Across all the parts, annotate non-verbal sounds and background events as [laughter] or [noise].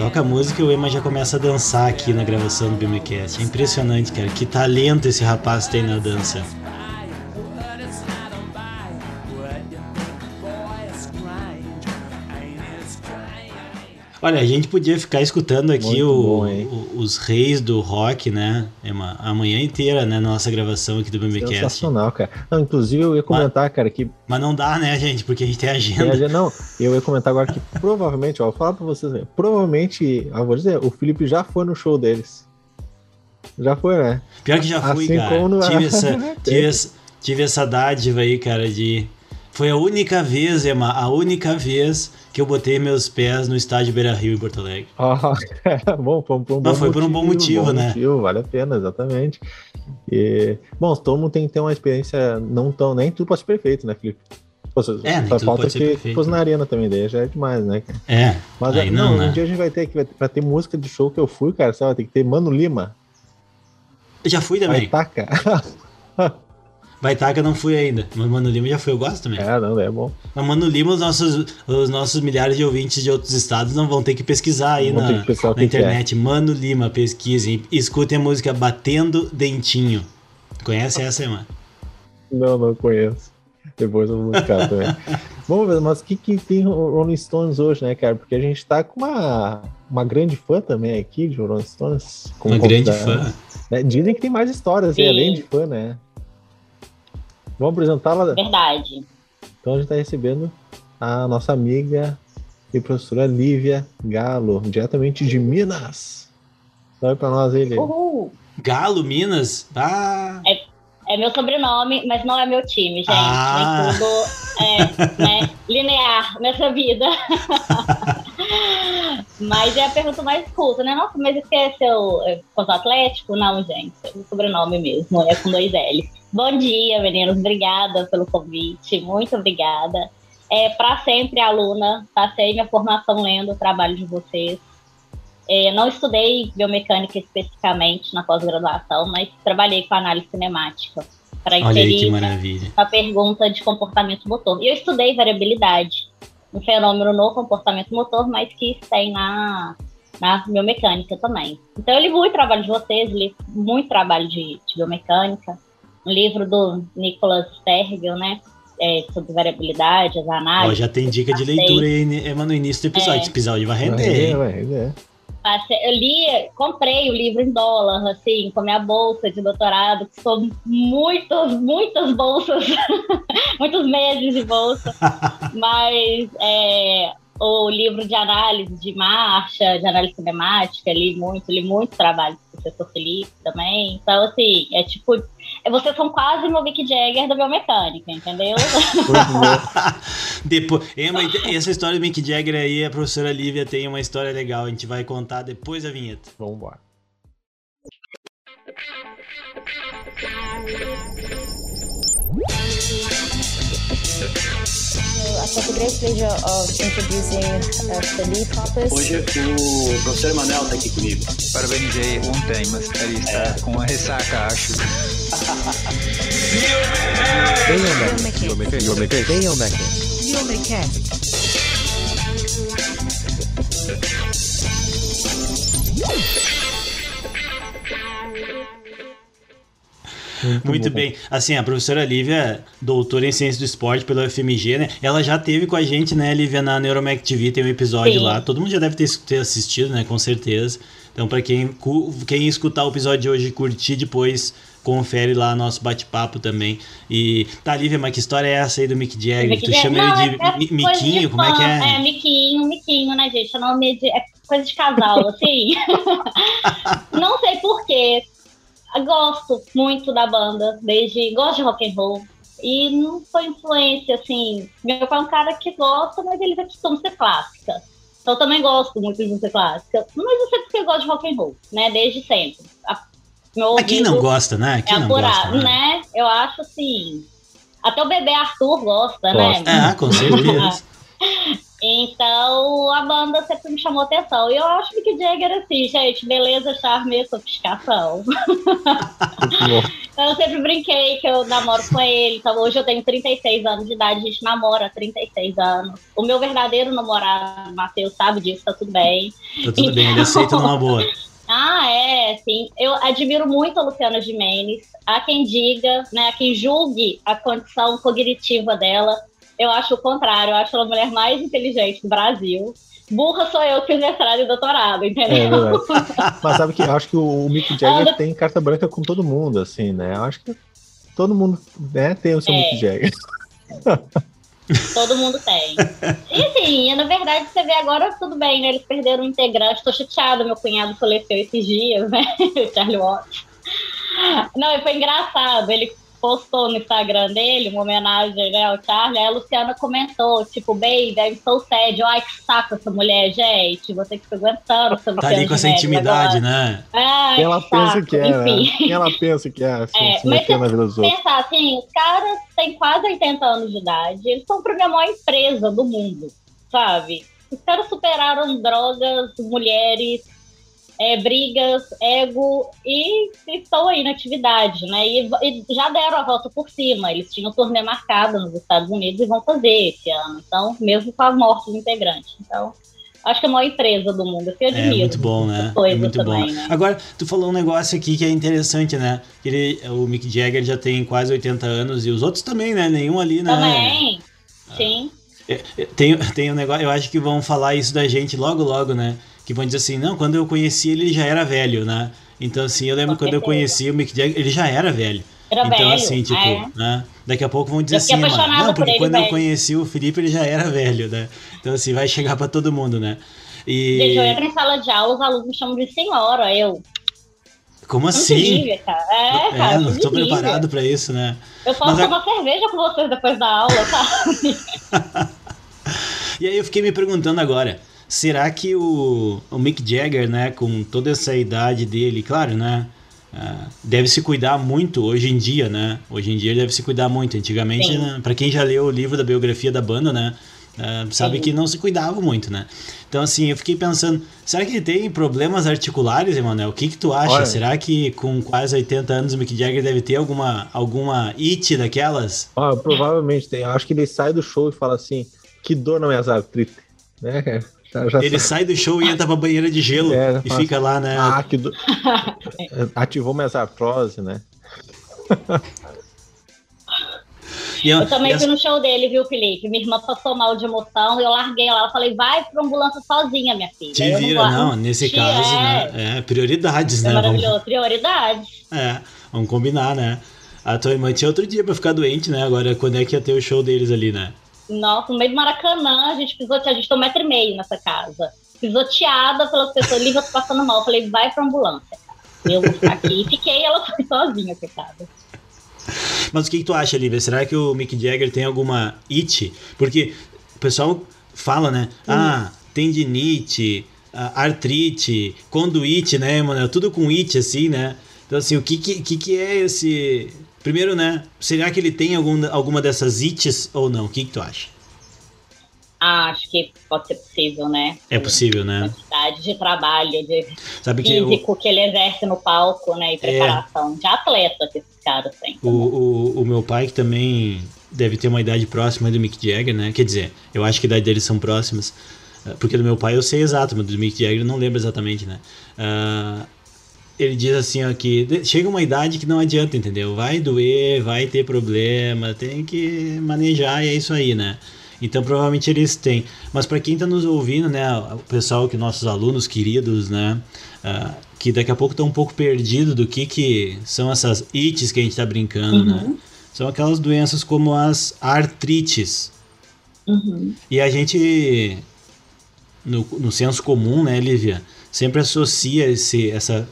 Toca a música e o Ema já começa a dançar aqui na gravação do BMCast. É impressionante, cara. Que talento esse rapaz tem na dança. Olha, a gente podia ficar escutando aqui o, bom, o, os reis do rock, né? Ema, a manhã inteira, né? Nossa gravação aqui do BMBcast. Sensacional, cara. Não, inclusive eu ia comentar, mas, cara, que. Mas não dá, né, gente? Porque a gente tem agenda. Tem Não, eu ia comentar agora que provavelmente, ó, vou falar pra vocês, né? provavelmente, eu vou dizer, o Felipe já foi no show deles. Já foi, né? Pior que já fui, assim cara. No... Tive, [laughs] essa, tive, essa, tive essa dádiva aí, cara, de. Foi a única vez, Emma, a única vez que eu botei meus pés no estádio Beira Rio em Porto Alegre. Ah, [laughs] é, bom, foi por um bom, Não, foi motivo, por um bom motivo, bom né? Motivo, vale a pena, exatamente. E, bom, todo mundo tem que ter uma experiência não tão. Nem tudo pode ser perfeito, né, Felipe? Pô, é, nem falta que perfeito. fosse na arena também, daí já é demais, né? É. Mas aí não, não né? um dia a gente vai ter que vai, ter música de show que eu fui, cara, sabe? Tem que ter Mano Lima. Eu já fui também. Vai taca. [laughs] Baitaca não fui ainda, mas Mano Lima já foi, eu gosto também. É, não, é bom. Mas Mano Lima, os nossos, os nossos milhares de ouvintes de outros estados não vão ter que pesquisar aí na, na internet. É. Mano Lima, pesquisem. Escutem a música Batendo Dentinho. Conhece essa, irmã? Não, não conheço. Depois eu vou buscar também. [laughs] Vamos ver, mas o que, que tem Rolling Stones hoje, né, cara? Porque a gente tá com uma, uma grande fã também aqui de Rolling Stones. Uma grande fã. Né? Dizem que tem mais histórias, né? além de fã, né? Vamos apresentá-la? Verdade. Então a gente está recebendo a nossa amiga e professora Lívia Galo, diretamente de Minas. Salve para nós ele. Uhul. Galo, Minas? Ah. É, é, meu sobrenome, mas não é meu time, gente. Ah. Nem tudo é né, linear nessa vida. [laughs] mas é a pergunta mais culta, né? Nossa, mas esse é seu é, Atlético? Não, gente. É o sobrenome mesmo, é com dois L's. Bom dia, meninos. Obrigada pelo convite. Muito obrigada. É, Para sempre, aluna. Passei minha formação lendo o trabalho de vocês. É, não estudei biomecânica especificamente na pós-graduação, mas trabalhei com análise cinemática. Para inserir a pergunta de comportamento motor. E eu estudei variabilidade, um fenômeno no comportamento motor, mas que tem na, na biomecânica também. Então eu li muito trabalho de vocês, li muito trabalho de, de biomecânica um livro do Nicholas Stergel, né? É, sobre variabilidade, as análises. Ó, já tem dica de leitura aí, Emma, no início do episódio. É. Esse episódio vai render. Vai render, vai render. Eu li, comprei o livro em dólar, assim, com a minha bolsa de doutorado, que são muitas, muitas bolsas, [laughs] muitos meses de bolsa. [laughs] Mas é, o livro de análise de marcha, de análise cinemática, li muito, li muito trabalho do professor Felipe também. Então, assim, é tipo vocês são quase meu Mick Jagger da biomecânica, entendeu? [laughs] depois, essa história do Mick Jagger aí, a professora Lívia tem uma história legal. A gente vai contar depois da vinheta. Vamos embora. Hoje o professor Emanuel está aqui comigo. Parabenizei ontem, mas ele está é. com uma ressaca, acho. Biomecast. Biomecast. Muito, Muito bem. Assim, a professora Lívia, doutora em ciência do esporte pela UFMG, né? Ela já teve com a gente, né, Lívia, na Neuromec TV, tem um episódio Sim. lá. Todo mundo já deve ter, ter assistido, né? Com certeza. Então, para quem, quem escutar o episódio de hoje e curtir depois, confere lá nosso bate-papo também. E tá, Lívia, mas que história é essa aí do Mick Jagger? Mick tu chama não, ele de, é Miquinho? De como é que é? É, Miquinho, Miquinho, né, gente? É nome de. É coisa de casal, assim. [laughs] não sei porquê gosto muito da banda, desde gosto de rock and roll. E não foi influência, assim. Meu pai é um cara que gosta, mas ele costuma ser clássica. Então eu também gosto muito de música clássica. Mas eu sei porque eu gosto de rock and roll, né? Desde sempre. A, meu Aqui não gosta, né? Quem é não gosta, né? né? Eu acho assim. Até o bebê Arthur gosta, né? gosta. né? Ah, com [laughs] certeza. Então a banda sempre me chamou atenção. E eu acho que Jagger assim, gente, beleza, charme, sofisticação. eu sempre brinquei que eu namoro com ele. Então hoje eu tenho 36 anos de idade, a gente namora há 36 anos. O meu verdadeiro namorado, Matheus, sabe disso, tá tudo bem. Tá tudo bem, ele aceita numa boa. [laughs] Ah, é, sim. Eu admiro muito a Luciana Gimenez. Há quem diga, né, há quem julgue a condição cognitiva dela. Eu acho o contrário, eu acho ela a mulher mais inteligente do Brasil. Burra sou eu que fiz mestrado e doutorado, entendeu? É [laughs] Mas sabe que eu acho que o Mick Jagger Ela... tem carta branca com todo mundo, assim, né? Eu acho que todo mundo né, tem o seu é. Mick Jagger. [laughs] Todo mundo tem. E assim, na verdade, você vê agora, tudo bem, né? Eles perderam um integrante. Tô chateada, meu cunhado faleceu esses dias, né? O [laughs] Charlie Watts. Não, foi engraçado. Ele postou no Instagram dele uma homenagem né, ao Charlie, aí a Luciana comentou, tipo, baby, I'm so sad. Ai, que saco essa mulher, gente. Você que fica aguentando essa Tá ali com essa intimidade, agora. né? Ai, ela pensa que é, né? Quem ela pensa que é, assim, [laughs] é se mas na vida dos outros. pensar assim, os caras têm quase 80 anos de idade, eles são a maior empresa do mundo, sabe? Os caras superaram drogas, mulheres, é, brigas, ego e estão aí na atividade, né? E, e, já deram a volta por cima. Eles tinham turnê marcada nos Estados Unidos e vão fazer esse ano. Então, mesmo com as mortes integrantes. Então, acho que é a maior empresa do mundo. Eu admiro. É muito bom, né? É muito também, bom. Né? Agora, tu falou um negócio aqui que é interessante, né? Ele, o Mick Jagger já tem quase 80 anos e os outros também, né? Nenhum ali, né? Também, sim. É, é, tem, tem um negócio, eu acho que vão falar isso da gente logo, logo, né? Que vão dizer assim, não, quando eu conheci ele, ele já era velho, né? Então, assim, eu lembro quando eu conheci o Mick Jagger, ele já era velho. Era então, velho, assim, tipo, é. né? Daqui a pouco vão dizer assim, mano, não, porque quando velho. eu conheci o Felipe, ele já era velho, né? Então, assim, vai chegar para todo mundo, né? E... Gente, eu entro em sala de aula, os alunos me chamam de senhora, eu... Como assim? É, cara, é, não estou preparado para isso, né? Eu posso Mas tomar a... cerveja com vocês depois da aula, tá? [laughs] e aí eu fiquei me perguntando agora, Será que o, o Mick Jagger, né, com toda essa idade dele, claro, né, uh, deve se cuidar muito hoje em dia, né? Hoje em dia ele deve se cuidar muito. Antigamente, né, para quem já leu o livro da biografia da banda, né, uh, sabe Sim. que não se cuidava muito, né? Então, assim, eu fiquei pensando, será que ele tem problemas articulares, Emanuel? O que que tu acha? Olha. Será que com quase 80 anos o Mick Jagger deve ter alguma, alguma it daquelas? Ah, provavelmente tem. Eu acho que ele sai do show e fala assim, que dor na minha artrite. Né? Já ele sai do show e entra pra banheira de gelo [laughs] é, e fica lá, né? Ah, que do... [laughs] Ativou minhas artrose, né? eu também fui no show dele, viu, Felipe? Minha irmã passou mal de emoção, eu larguei ela. Eu falei, vai pra ambulância sozinha, minha filha. Te vira, não, não, nesse caso, é... né? É, prioridades, é né? Maravilhoso, vamos... prioridades. É, vamos combinar, né? A tua irmã tinha outro dia pra ficar doente, né? Agora, quando é que ia ter o show deles ali, né? Nossa, no meio do Maracanã, a gente pisoteada, a gente tem um metro e meio nessa casa. Pisoteada pelas pessoas, Lívia passando mal. Eu falei, vai pra ambulância. Eu vou ficar aqui. E fiquei, ela [laughs] foi sozinha, coitada. Mas o que, que, tu acha, Lívia? Será que o Mick Jagger tem alguma it? Porque o pessoal fala, né? Hum. Ah, tendinite, artrite, conduite, né, mano? Tudo com it, assim, né? Então, assim, o que, que, que é esse Primeiro, né? Será que ele tem algum, alguma dessas ites ou não? O que, que tu acha? Ah, acho que pode ser possível, né? É possível, né? Quantidade de trabalho, de Sabe físico que, eu... que ele exerce no palco, né? E é. preparação é... de atleta que esses caras têm. O, o, o meu pai, que também deve ter uma idade próxima do Mick Jagger, né? Quer dizer, eu acho que a idade deles são próximas. Eh, porque do meu pai eu sei exato, mas do Mick Jagger eu não lembro exatamente, né? Uh, ele diz assim ó, que chega uma idade que não adianta, entendeu? Vai doer, vai ter problema, tem que manejar e é isso aí, né? Então provavelmente eles têm. Mas para quem está nos ouvindo, né, o pessoal que nossos alunos queridos, né, uh, que daqui a pouco estão um pouco perdido do que que são essas ites que a gente está brincando, né? uhum. né? São aquelas doenças como as artrites. Uhum. E a gente no, no senso comum, né, Lívia, sempre associa esse, essa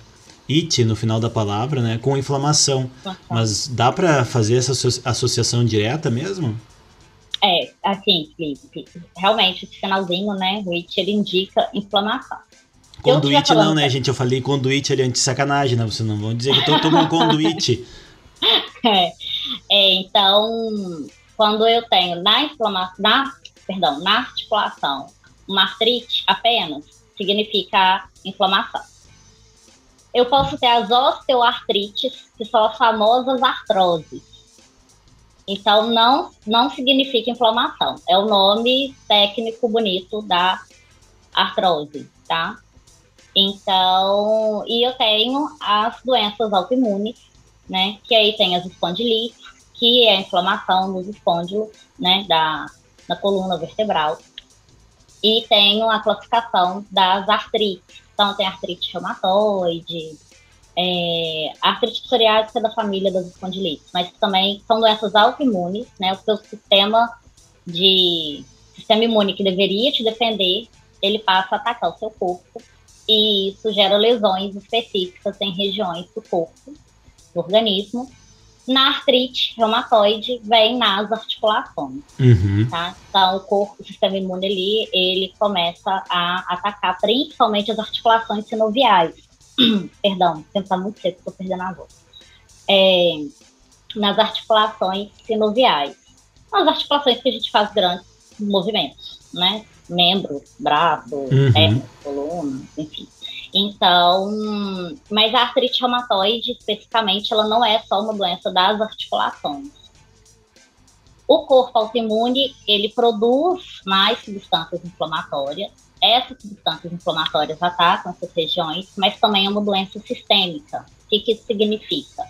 it no final da palavra, né, com inflamação. Mas dá para fazer essa associação direta mesmo? É, assim, Felipe, realmente esse finalzinho, né, o it ele indica inflamação. Conduite não, né, gente? Eu falei conduite ali anti sacanagem, né? Vocês não vão dizer que eu tô tomando conduite. [laughs] [laughs] É, é, então, quando eu tenho na inflamação, na perdão, na articulação, uma artrite apenas, significa inflamação. Eu posso ter as osteoartrites, que são as famosas artroses. Então, não, não significa inflamação. É o nome técnico bonito da artrose, tá? Então, e eu tenho as doenças autoimunes, né? Que aí tem as espondilites, que é a inflamação nos espôndilos, né? Da, da coluna vertebral. E tenho a classificação das artrites. Então, tem artrite reumatoide, é, artrite psoriásica da família das espondilites, mas também são doenças autoimunes, né? O seu sistema de sistema imune que deveria te defender, ele passa a atacar o seu corpo e isso gera lesões específicas em regiões do corpo, do organismo. Na artrite reumatoide, vem nas articulações. Uhum. Tá? Então, o corpo, o sistema imune ali, ele começa a atacar principalmente as articulações sinoviais. [clears throat] Perdão, tá muito seco, estou perdendo a voz. É, nas articulações sinoviais. As articulações que a gente faz grandes movimentos, né? membros, braço, Uhum. perna, coluna, enfim. Então, mas a artrite reumatoide, especificamente, ela não é só uma doença das articulações. O corpo autoimune, ele produz mais substâncias inflamatórias. Essas substâncias inflamatórias atacam essas regiões, mas também é uma doença sistêmica. O que, que isso significa?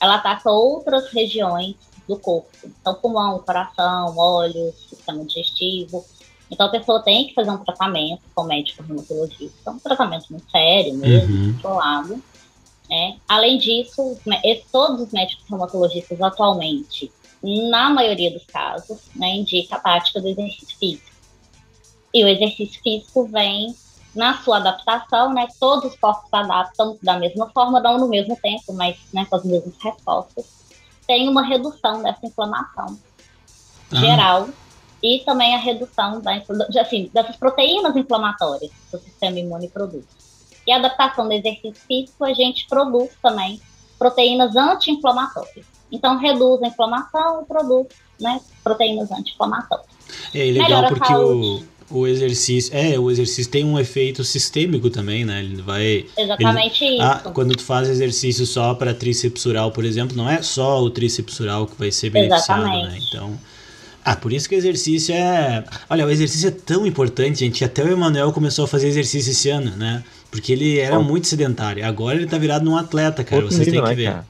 Ela ataca outras regiões do corpo. Então, pulmão, coração, olhos, sistema digestivo. Então, a pessoa tem que fazer um tratamento com o médico reumatologista, um tratamento muito sério mesmo, Uhum. controlado. Né? Além disso, todos os médicos reumatologistas atualmente, na maioria dos casos, né, indica a prática do exercício físico. E o exercício físico vem na sua adaptação, né? Todos os corpos se adaptam da mesma forma, não no mesmo tempo, mas né, com as mesmas respostas. Tem uma redução dessa inflamação Ah. geral e também a redução da, assim, dessas proteínas inflamatórias que o sistema imune produz. E a adaptação do exercício físico, a gente produz também proteínas anti-inflamatórias. Então, reduz a inflamação e produz né, proteínas anti-inflamatórias. É legal Melhora porque o, o exercício. É, o exercício tem um efeito sistêmico também, né? Ele vai. Exatamente isso. Ah, quando tu faz exercício só para tríceps por exemplo, não é só o tríceps que vai ser beneficiado, né? Exatamente. Então. Ah, por isso que o exercício é. Olha, o exercício é tão importante, gente, que até o Emanuel começou a fazer exercício esse ano, né? Porque ele era Bom. muito sedentário. Agora ele tá virado num atleta, cara. Outro Vocês nível, têm que né, ver. cara?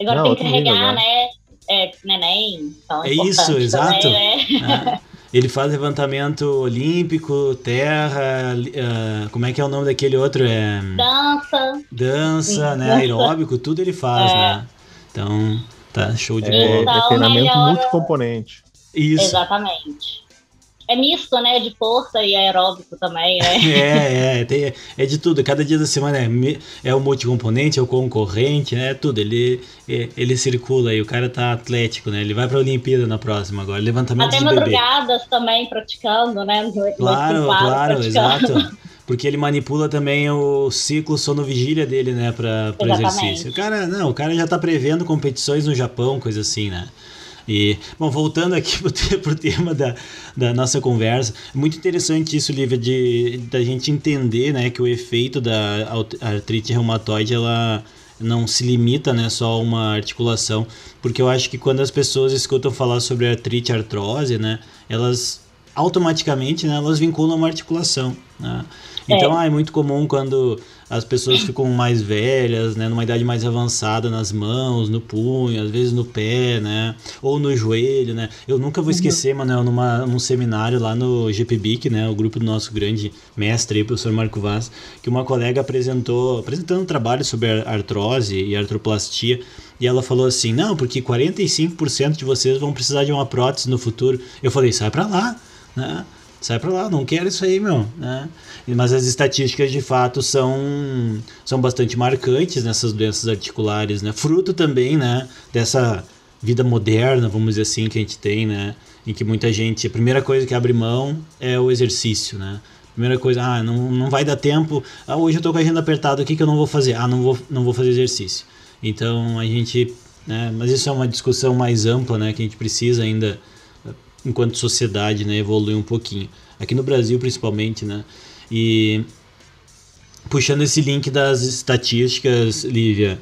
Agora Não, tem que carregar, né? né? É, neném. Então é, É isso, exato. Também, né? É. Ele faz levantamento olímpico, terra, ah, como é que é o nome daquele outro? É Dança. dança, né? Dança. Aeróbico, tudo ele faz, É. né? Então, tá show de É, bola. Então, é treinamento melhora- multicomponente. Isso. Exatamente. É misto, né? De força e aeróbico também, né? [laughs] É, [laughs] é, tem, é de tudo. Cada dia da semana é, é o multicomponente, é o concorrente, né? É tudo. Ele, é- ele circula e o cara tá atlético, né? Ele vai pra Olimpíada na próxima agora. Levantamento Até de bebê. madrugadas também praticando, né? No- Claro, claro, praticando. exato. [laughs] Porque ele manipula também o ciclo sono-vigília dele, né, para o Exatamente. exercício. O cara, não, o cara já tá prevendo competições no Japão, coisa assim, né? E, bom, voltando aqui [laughs] pro, te- pro tema da, da nossa conversa, é muito interessante isso, Lívia, de da gente entender, né, que o efeito da artrite reumatoide, ela não se limita, né, só a uma articulação, porque eu acho que quando as pessoas escutam falar sobre artrite, artrose, né, elas automaticamente, né, elas vinculam uma articulação, né? Então, ah, é muito comum quando as pessoas ficam mais velhas, né, numa idade mais avançada nas mãos, no punho, às vezes no pé, né, ou no joelho, né. Eu nunca vou esquecer, Manuel, numa, num seminário lá no GPBIC, né, o grupo do nosso grande mestre, aí, o professor Marco Vaz, que uma colega apresentou, apresentando um trabalho sobre ar- artrose e artroplastia, e ela falou assim, não, porque 45% de vocês vão precisar de uma prótese no futuro. Eu falei, sai pra lá, né? Sai pra lá, não quero isso aí, meu, né? Mas as estatísticas de fato são, são bastante marcantes nessas doenças articulares, né? Fruto também, né, dessa vida moderna, vamos dizer assim, que a gente tem, né? Em que muita gente, a primeira coisa que abre mão é o exercício, né? Primeira coisa, ah, não, não vai dar tempo. Ah, hoje eu tô com a agenda apertada, o que, que eu não vou fazer? Ah, não vou, não vou fazer exercício. Então a gente, né, mas isso é uma discussão mais ampla, né, que a gente precisa ainda enquanto sociedade, né, evolui um pouquinho. Aqui no Brasil, principalmente, né? E puxando esse link das estatísticas, Lívia,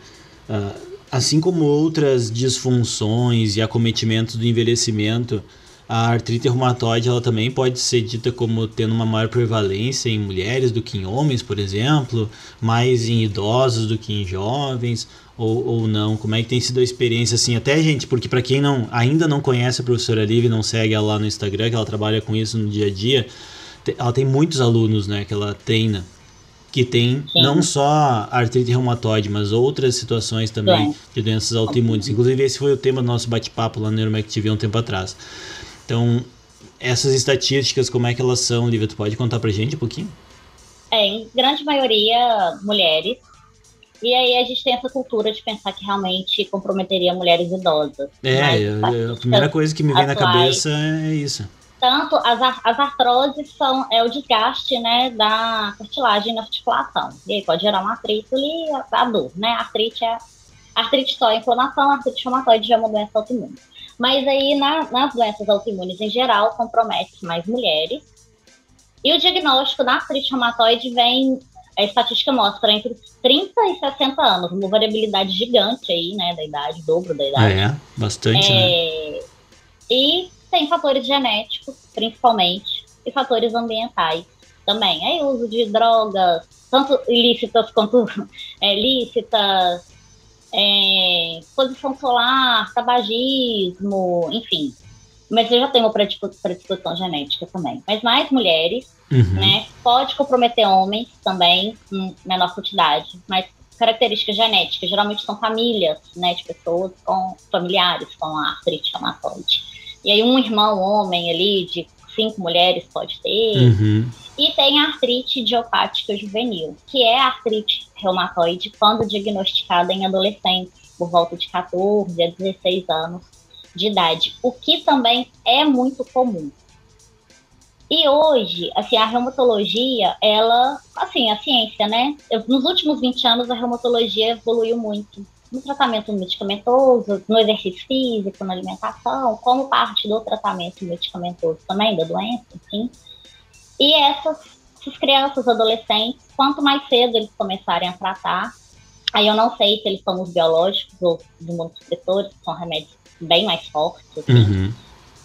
uh, assim como outras disfunções e acometimentos do envelhecimento, a artrite reumatoide ela também pode ser dita como tendo uma maior prevalência em mulheres do que em homens, por exemplo, mais em idosos do que em jovens, ou, ou não? Como é que tem sido a experiência assim? Até gente, porque para quem não ainda não conhece a professora Liv, não segue ela lá no Instagram, que ela trabalha com isso no dia a dia, ela tem muitos alunos, né, que ela treina que tem Sim. não só artrite reumatoide, mas outras situações também Sim. de doenças autoimunes. Inclusive, esse foi o tema do nosso bate-papo lá no Neuromec TV um tempo atrás. Então, essas estatísticas, como é que elas são, Lívia? Tu pode contar pra gente um pouquinho? É, em grande maioria, mulheres. E aí a gente tem essa cultura de pensar que realmente comprometeria mulheres idosas. É, é a primeira coisa que me vem atuais, na cabeça é isso. Tanto as, as artroses são é o desgaste né, da cartilagem na articulação. E aí pode gerar uma artrite e a dor, né? A artrite é artrite só é inflamação, a artrite reumatoide já é uma doença autoimune. Mas aí na, nas doenças autoimunes em geral compromete mais mulheres. E o diagnóstico da artrite reumatoide vem, a estatística mostra entre 30 e 60 anos, uma variabilidade gigante aí, né, da idade, dobro da idade. É, bastante, né? é, né? E tem fatores genéticos, principalmente, e fatores ambientais também. Aí o uso de drogas, tanto ilícitas quanto [laughs] é, lícitas, é, exposição solar, tabagismo, enfim. Mas eu já tenho predisposição genética também. Mas mais mulheres, uhum. né? Pode comprometer homens também, em menor quantidade, mas características genéticas geralmente são famílias, né, de pessoas com familiares com a artrite reumatoide. E aí um irmão homem ali de cinco mulheres pode ter. Uhum. E tem a artrite idiopática juvenil, que é a artrite reumatoide quando diagnosticada em adolescentes, por volta de 14 a 16 anos de idade, o que também é muito comum. E hoje, assim, a reumatologia, ela, assim, a ciência, né? Nos últimos 20 anos, a reumatologia evoluiu muito no tratamento medicamentoso, no exercício físico, na alimentação, como parte do tratamento medicamentoso também da doença, enfim. E essas, essas crianças, adolescentes, quanto mais cedo eles começarem a tratar, aí eu não sei se eles são os biológicos ou os imunossupressores, que são remédios bem mais fortes, assim, uhum.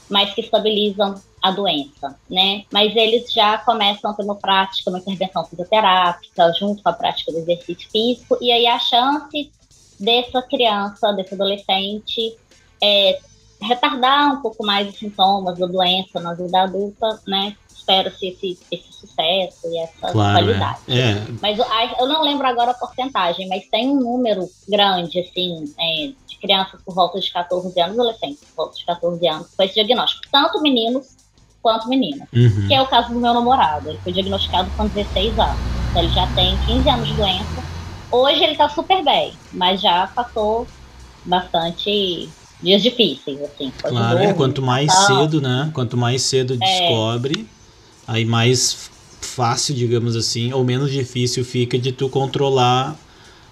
mas que estabilizam a doença, né? Mas eles já começam a ter uma prática, uma intervenção fisioterápica, junto com a prática do exercício físico, e aí a chance dessa criança, desse adolescente, é, retardar um pouco mais os sintomas da doença na vida adulta, né? Espero-se esse, esse sucesso e essa claro, é. qualidade. É. É. Mas eu não lembro agora a porcentagem, mas tem um número grande, assim, é, de crianças por volta de 14 anos, adolescentes por volta de 14 anos, com esse diagnóstico. Tanto meninos quanto meninas. Uhum. Que é o caso do meu namorado. Ele foi diagnosticado com 16 anos. Então, ele já tem 15 anos de doença Hoje ele tá super bem, mas já passou bastante dias difíceis, assim. Claro, é, quanto mais cedo, né? Quanto mais cedo é. descobre, aí mais fácil, digamos assim, ou menos difícil fica de tu controlar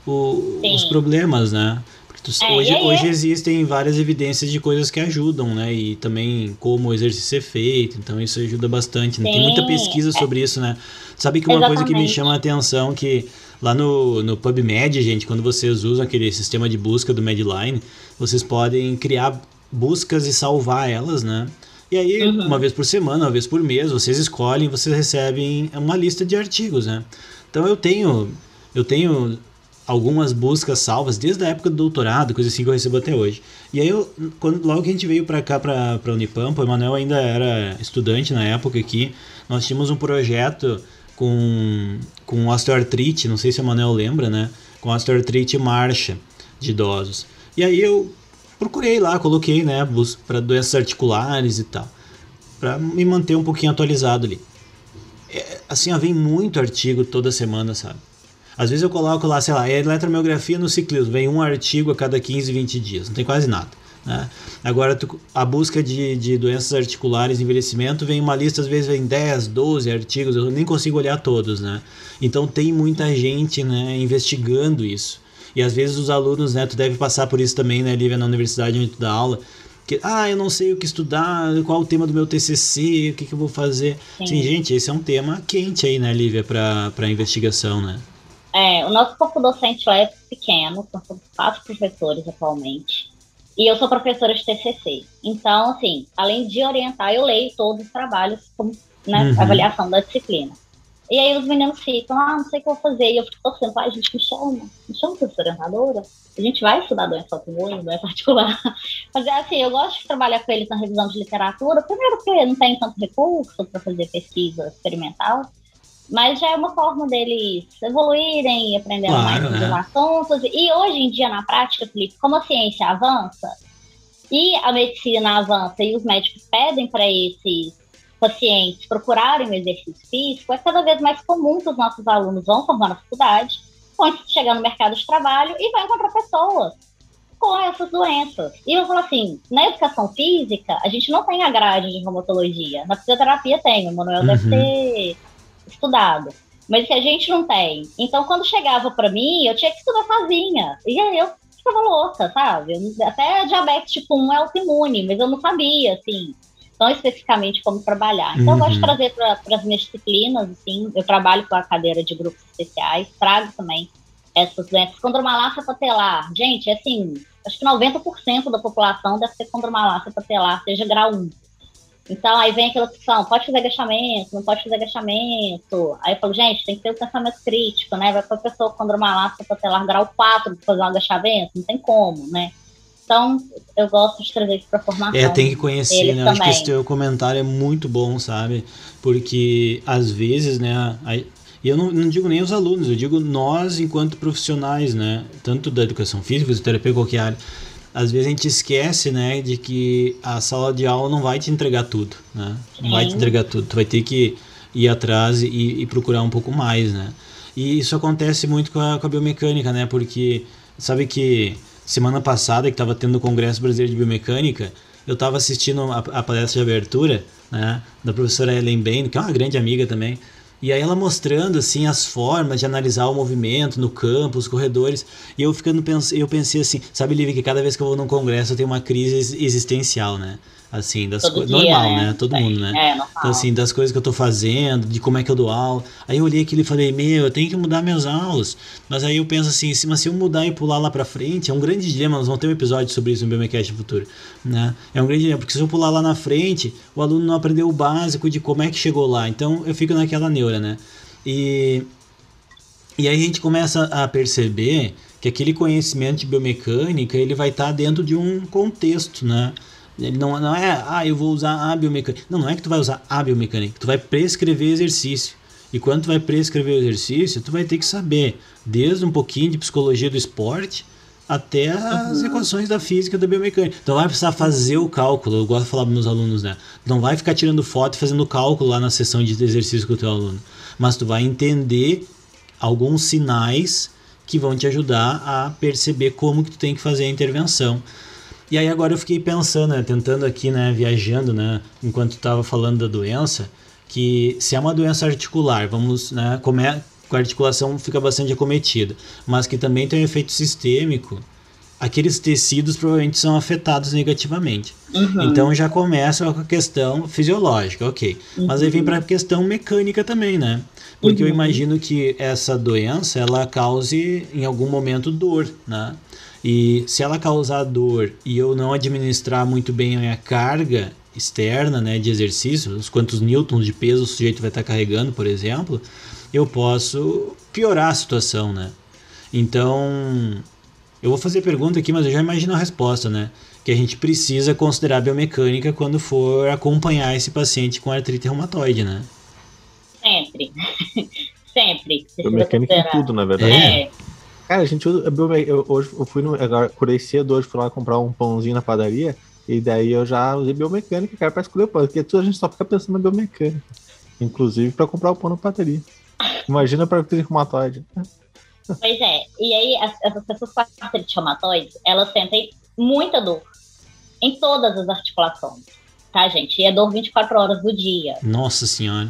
o, os problemas, né? Tu, é, hoje, é, hoje existem várias evidências de coisas que ajudam, né? E também como o exercício é feito, então isso ajuda bastante. Né? Tem muita pesquisa sobre isso, né? Sabe que uma Exatamente. coisa que me chama a atenção que Lá no, no PubMed, gente, quando vocês usam aquele sistema de busca do Medline, vocês podem criar buscas e salvar elas, né? E aí, uhum. uma vez por semana, uma vez por mês, vocês escolhem, vocês recebem uma lista de artigos, né? Então eu tenho, eu tenho algumas buscas salvas desde a época do doutorado, coisa assim que eu recebo até hoje. E aí, eu, quando, logo que a gente veio para cá, para Unipampa, o Emanuel ainda era estudante na época aqui, nós tínhamos um projeto com, com osteoartrite, não sei se o Manuel lembra, né? Com osteoartrite marcha de idosos. E aí eu procurei lá, coloquei, né, para doenças articulares e tal, para me manter um pouquinho atualizado ali. É, assim, ó, vem muito artigo toda semana, sabe? Às vezes eu coloco lá, sei lá, eletromiografia no ciclismo, vem um artigo a cada 15, 20 dias, não tem quase nada. Né? Agora, tu, a busca de, de doenças articulares, envelhecimento, vem uma lista, às vezes vem 10, 12 artigos, eu nem consigo olhar todos, né? Então tem muita gente né, investigando isso. E às vezes os alunos, né, tu deve passar por isso também, né, Lívia, na universidade onde tu dá aula, que, ah, eu não sei o que estudar, qual o tema do meu TCC, o que, que eu vou fazer. Sim. Sim, gente, esse é um tema quente aí, né, Lívia, para investigação, né? É, o nosso corpo docente lá é pequeno, são quatro professores atualmente. E eu sou professora de TCC. Então, assim, além de orientar, eu leio todos os trabalhos como né, uhum. avaliação da disciplina. E aí os meninos ficam, ah, não sei o que eu vou fazer. E eu fico torcendo, ah, a gente me chama, me chama professora orientadora. A gente vai estudar doença autoimune, doença particular. [laughs] Mas é assim, eu gosto de trabalhar com eles na revisão de literatura, primeiro porque não tem tanto recurso para fazer pesquisa experimental, mas já é uma forma deles evoluírem e aprenderem claro, mais sobre né? assuntos. E hoje em dia, na prática, Felipe, como a ciência avança e a medicina avança e os médicos pedem para esses pacientes procurarem o exercício físico, é cada vez mais comum que os nossos alunos vão formar na faculdade, vão chegar no mercado de trabalho e vão encontrar pessoas com essas doenças. E eu falo assim, na educação física, a gente não tem a grade de reumatologia. Na fisioterapia tem, o Manuel uhum. deve ter estudado. Mas se a gente não tem. Então, quando chegava para mim, eu tinha que estudar sozinha. E aí eu ficava louca, sabe? Até diabetes tipo 1 é autoimune, mas eu não sabia, assim tão especificamente como trabalhar. Então, uhum. eu gosto de uhum. trazer para as minhas disciplinas, assim, eu trabalho com a cadeira de grupos especiais, trago também essas doenças. Condromalácia patelar, gente, é assim, acho que 90% da população deve ter condromalácia patelar, seja grau 1. Então, aí vem aquela discussão, pode fazer agachamento, não pode fazer agachamento. Aí eu falo, gente, tem que ter o um pensamento crítico, né? Vai para a pessoa com condromalácia patelar grau 4 fazer um agachamento, não tem como, né? Então, eu gosto de trazer isso para formação. É, tem que conhecer, né? Também. Acho que esse teu comentário é muito bom, sabe? Porque às vezes, né? E eu não, não, digo nem os alunos, eu digo nós enquanto profissionais, né? Tanto da educação física, fisioterapia, qualquer área. Às vezes a gente esquece, né, de que a sala de aula não vai te entregar tudo, né? Não Sim. vai te entregar tudo. Tu vai ter que ir atrás e, e, procurar um pouco mais, né? E isso acontece muito com a, com a biomecânica, né? Porque sabe que semana passada, que estava tendo o Congresso Brasileiro de Biomecânica, eu estava assistindo a, a, palestra de abertura né, da professora Ellen Bain, que é uma grande amiga também, e aí ela mostrando assim as formas de analisar o movimento no campo, os corredores, e eu ficando eu pensei assim, sabe Lívia, que cada vez que eu vou num congresso eu tenho uma crise existencial, né? assim, das coisas. Normal, né? né? Todo é, mundo, né? É, normal. Então, assim, das coisas que eu tô fazendo, de como é que eu dou aula. Aí eu olhei aquilo e falei, meu, eu tenho que mudar minhas aulas. Mas aí eu penso assim, se, mas se eu mudar e pular lá pra frente, é um grande dilema, nós vamos ter um episódio sobre isso no BMCast futuro, né? É um grande dilema, porque se eu pular lá na frente, o aluno não aprendeu o básico de como é que chegou lá. Então eu fico naquela neura, né? E, e aí a gente começa a perceber que aquele conhecimento de biomecânica, ele vai estar tá dentro de um contexto, né? Ele não, não é, ah, eu vou usar a biomecânica. Não, não é que tu vai usar a biomecânica, tu vai prescrever exercício. E quando tu vai prescrever o exercício, tu vai ter que saber desde um pouquinho de psicologia do esporte até as equações da física da biomecânica. Então vai precisar fazer o cálculo. Eu gosto de falar para meus alunos, né? Não vai ficar tirando foto e fazendo cálculo lá na sessão de exercício com o teu aluno, mas tu vai entender alguns sinais que vão te ajudar a perceber como que tu tem que fazer a intervenção. E aí agora eu fiquei pensando, né, tentando aqui, né, viajando, né, enquanto estava falando da doença, que se é uma doença articular, vamos, né, como é, a articulação fica bastante acometida, mas que também tem um efeito sistêmico, aqueles tecidos provavelmente são afetados negativamente. Uhum. Então já começa com a questão fisiológica, ok. Uhum. Mas aí vem para a questão mecânica também, né? Porque uhum. eu imagino que essa doença ela cause em algum momento dor, né? E se ela causar dor e eu não administrar muito bem a minha carga externa, né, de exercício, os quantos newtons de peso o sujeito vai estar carregando, por exemplo, eu posso piorar a situação, né? Então, eu vou fazer pergunta aqui, mas eu já imagino a resposta, né? Que a gente precisa considerar a biomecânica quando for acompanhar esse paciente com artrite reumatoide, né? Sempre. [laughs] Sempre. Biomecânica em tudo, na verdade. É. Cara, a gente usa. Eu, hoje eu fui no. Agora, acordei cedo hoje, fui lá comprar um pãozinho na padaria. E daí eu já usei biomecânica, cara, pra escolher o pão. Porque tudo a gente só fica pensando na biomecânica. Inclusive pra comprar o pão na padaria. Imagina para ter reumatoide. Pois é. E aí, as, essas pessoas com artrite reumatoide, elas sentem muita dor. Em todas as articulações. Tá, gente? E é dor 24 horas do dia. Nossa Senhora.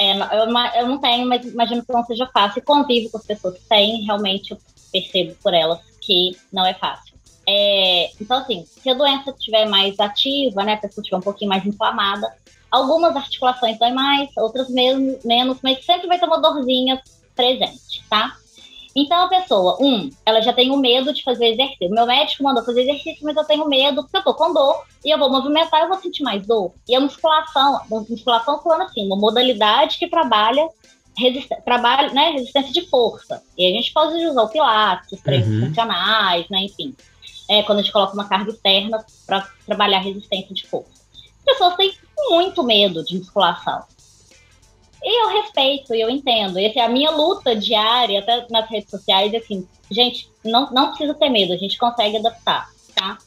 É, eu, eu não tenho, mas imagino que não seja fácil. E convivo com as pessoas que têm, realmente eu percebo por elas que não é fácil. É, então, assim, se a doença estiver mais ativa, né, a pessoa estiver um pouquinho mais inflamada, algumas articulações dói mais, outras menos, menos, mas sempre vai ter uma dorzinha presente, tá? Então a pessoa, um, ela já tem o medo de fazer exercício. Meu médico mandou fazer exercício, mas eu tenho medo porque eu tô com dor e eu vou movimentar, eu vou sentir mais dor. E a musculação, a musculação falando assim, uma modalidade que trabalha trabalha, né, resistência de força. E a gente pode usar o pilates, os treinos uhum. funcionais, né, enfim. É, quando a gente coloca uma carga externa para trabalhar resistência de força. As pessoas têm muito medo de musculação. E eu respeito, eu entendo. Essa é a minha luta diária, até nas redes sociais, assim, gente, não, não precisa ter medo, a gente consegue adaptar, tá?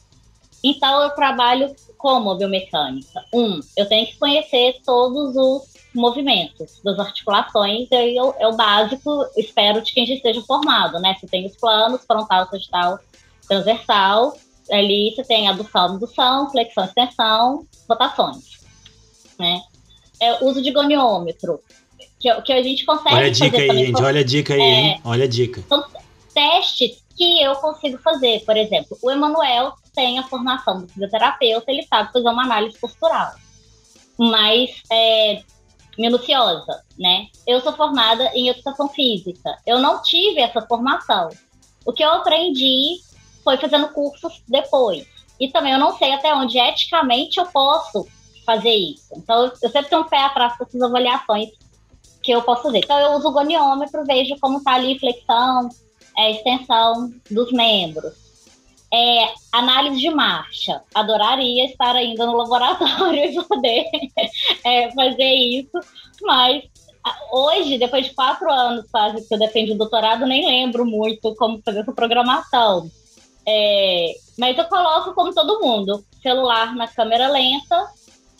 Então eu trabalho como biomecânica. Um, eu tenho que conhecer todos os movimentos das articulações, aí é o básico, espero, de quem já esteja formado, né? Você tem os planos, frontal, sagital, transversal, ali você tem adução, abdução, flexão, extensão, rotações, né? é, uso de goniômetro, que, que a gente consegue Olha a dica aí, gente, olha a dica aí, é, hein? Olha a dica. São testes que eu consigo fazer. Por exemplo, o Emanuel tem a formação do fisioterapeuta, ele sabe fazer uma análise postural, mais é, minuciosa, né? Eu sou formada em educação física. Eu não tive essa formação. O que eu aprendi foi fazendo cursos depois. E também eu não sei até onde eticamente eu posso fazer isso. Então, eu sempre tenho um pé atrás com essas avaliações que eu posso fazer. Então, eu uso o goniômetro, vejo como está ali flexão, é, extensão dos membros. É, análise de marcha. Adoraria estar ainda no [laughs] laboratório e poder é, fazer isso, mas hoje, depois de quatro anos quase que eu defendo o doutorado, nem lembro muito como fazer essa programação. É, mas eu coloco como todo mundo, celular na câmera lenta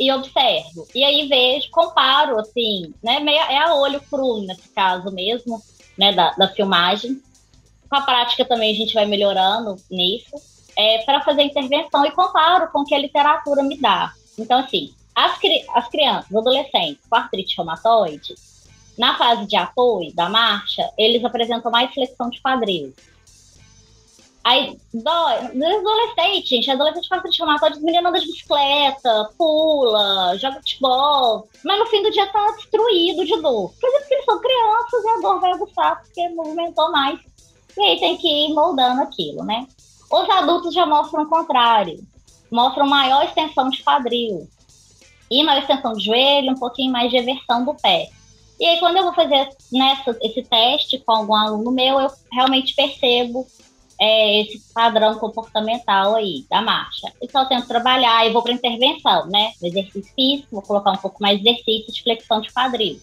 e observo. E aí vejo, comparo, assim, né? É a olho cru nesse caso mesmo, né? Da, da filmagem. Com a prática também a gente vai melhorando nisso. É, para fazer intervenção e comparo com o que a literatura me dá. Então, assim, as, cri as crianças, adolescentes com artrite reumatoide, na fase de apoio da marcha, eles apresentam mais flexão de quadril. Aí, dói. Adolescente, gente. Adolescente faz traumatóide, os meninos andam de bicicleta, pula, joga futebol. Mas no fim do dia tá destruído de dor. Por exemplo, porque eles são crianças e a dor vai aguçar porque movimentou mais. E aí tem que ir moldando aquilo, né? Os adultos já mostram o contrário. Mostram maior extensão de quadril. E maior extensão de joelho, um pouquinho mais de eversão do pé. E aí, quando eu vou fazer nessa, esse teste com algum aluno meu, eu realmente percebo é, esse padrão comportamental aí da marcha. Então, eu tento trabalhar e vou para intervenção, né? Exercício físico, vou colocar um pouco mais de exercício de flexão de quadril.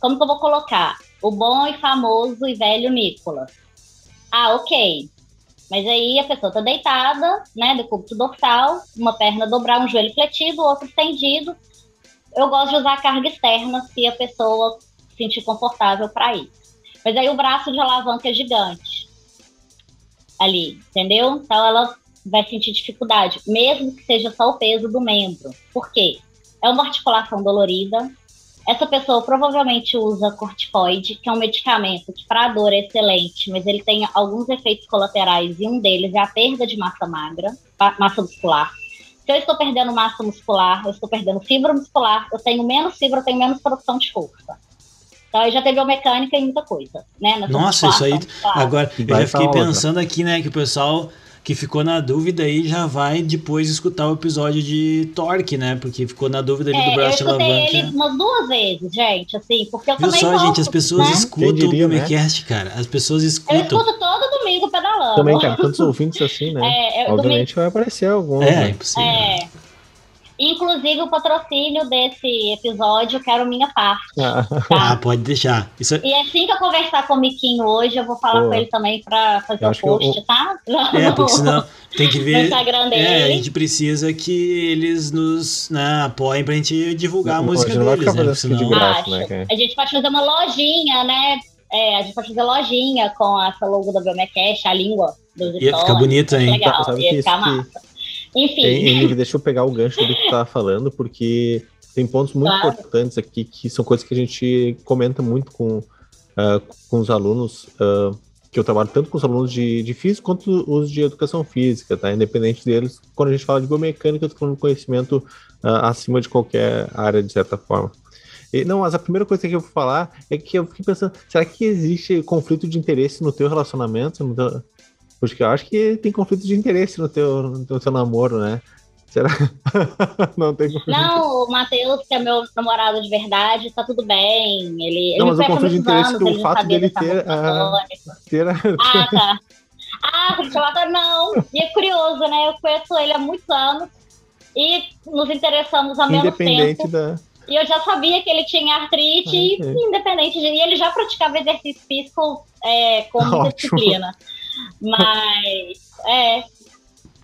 Como que eu vou colocar? O bom e famoso e velho Nicolas. Ah, ok. Mas aí a pessoa está deitada, né, do cúbito dorsal, uma perna dobrar, um joelho fletido, o outro estendido. Eu gosto de usar carga externa se a pessoa se sentir confortável para isso. Mas aí o braço de alavanca é gigante ali, entendeu? Então ela vai sentir dificuldade, mesmo que seja só o peso do membro. Por quê? É uma articulação dolorida. Essa pessoa provavelmente usa corticoide, que é um medicamento que para dor é excelente, mas ele tem alguns efeitos colaterais e um deles é a perda de massa magra, massa muscular. Se eu estou perdendo massa muscular, eu estou perdendo fibra muscular, eu tenho menos fibra, eu tenho menos produção de força. Então aí já teve biomecânica e muita coisa, né? Nossa, isso aí. Claro. Agora, eu já fiquei pensando outra. aqui, né, que o pessoal que ficou na dúvida aí já vai depois escutar o episódio de Torque, né? Porque ficou na dúvida ali é, do braço de alavanca. Eu ele umas duas vezes, gente, assim, porque eu Viu também só, gente, as pessoas né? escutam diria, o Biomecast, né? cara. As pessoas escutam. Eu escuto todo domingo pedalando. Também, cara, tantos ouvintes assim, né? É, Obviamente domingo... vai aparecer algum. É, né? é impossível. É. Inclusive, o patrocínio desse episódio, eu quero minha parte. Ah, tá? ah pode deixar. Isso... É- e assim que eu conversar com o Miquinho hoje, eu vou falar Pô. com ele também para fazer o post, eu... tá? É, porque senão tem que ver. Instagram dele. É, a gente precisa que eles nos né, apoiem pra gente divulgar não, a música deles, né? Senão... De graça, né, A gente pode fazer uma lojinha, né? É, a gente pode fazer lojinha com essa logo da Biomecast, a língua dos Ia ficar bonito, hein? Legal, Sabe ia ficar massa. Enfim. Deixa eu pegar o gancho do que tu tava falando, porque tem pontos muito claro. importantes aqui que são coisas que a gente comenta muito com, uh, com os alunos. Uh, que eu trabalho tanto com os alunos de, de física quanto os de educação física, tá? Independente deles, quando a gente fala de biomecânica, eu estou falando de conhecimento uh, acima de qualquer área, de certa forma. E, não, mas a primeira coisa que eu vou falar é que eu fiquei pensando, será que existe conflito de interesse no teu relacionamento? No teu... Porque eu acho que tem conflito de interesse no teu, no teu, namoro, né? Será? [laughs] não tem conflito. Não, o Matheus, que é meu namorado de verdade, tá tudo bem. Ele, não, ele mas o conflito de interesse que o fato dele ter, a, ter a... Ah, tá. Ah, porque não. E é curioso, né? Eu conheço ele há muitos anos e nos interessamos há menos tempo. Da... E eu já sabia que ele tinha artrite, okay. independente de. E ele já praticava exercício físico é, com [laughs] muita disciplina. Mas, é,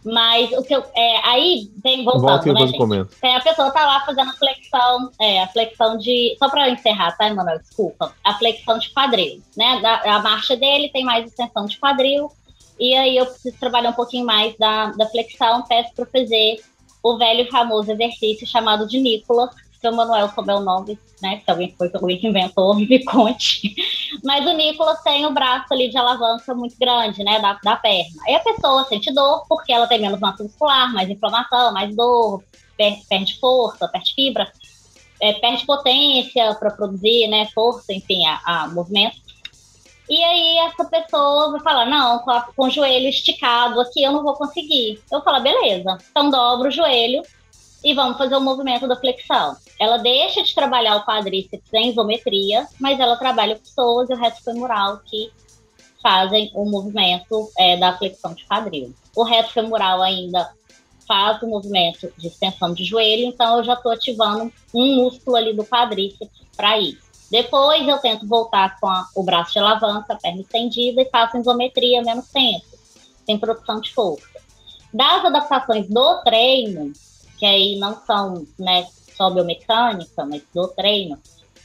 mas o que eu. É, aí vem voltando, Volta né, gente? Tem a pessoa tá lá fazendo a flexão, é, a flexão de. Só para encerrar, tá, Emanuel? Desculpa. A flexão de quadril, né? Da, a marcha dele tem mais extensão de quadril. E aí eu preciso trabalhar um pouquinho mais da, da flexão, peço para fazer o velho e famoso exercício chamado de Nicolas, se o Manuel souber o nome, né? Se alguém foi alguém que inventou, [laughs] me conte. Mas o Nicolas tem o braço ali de alavanca muito grande, né? Da, da perna. Aí a pessoa sente dor porque ela tem menos massa muscular, mais inflamação, mais dor, per, perde força, perde fibra, é, perde potência para produzir, né? Força, enfim, a, a movimento. E aí essa pessoa vai falar, não, com, a, com o joelho esticado aqui eu não vou conseguir. Eu falo, beleza. Então dobra o joelho e vamos fazer o movimento da flexão. Ela deixa de trabalhar o quadríceps em isometria, mas ela trabalha o psoas e o reto femoral que fazem o movimento é, da flexão de quadril. O reto femoral ainda faz o movimento de extensão de joelho, então eu já estou ativando um músculo ali do quadríceps para isso. Depois eu tento voltar com a, o braço de alavanca, a perna estendida e faço isometria menos tempo, sem produção de força. Das adaptações do treino, que aí não são né, só biomecânica, mas do treino,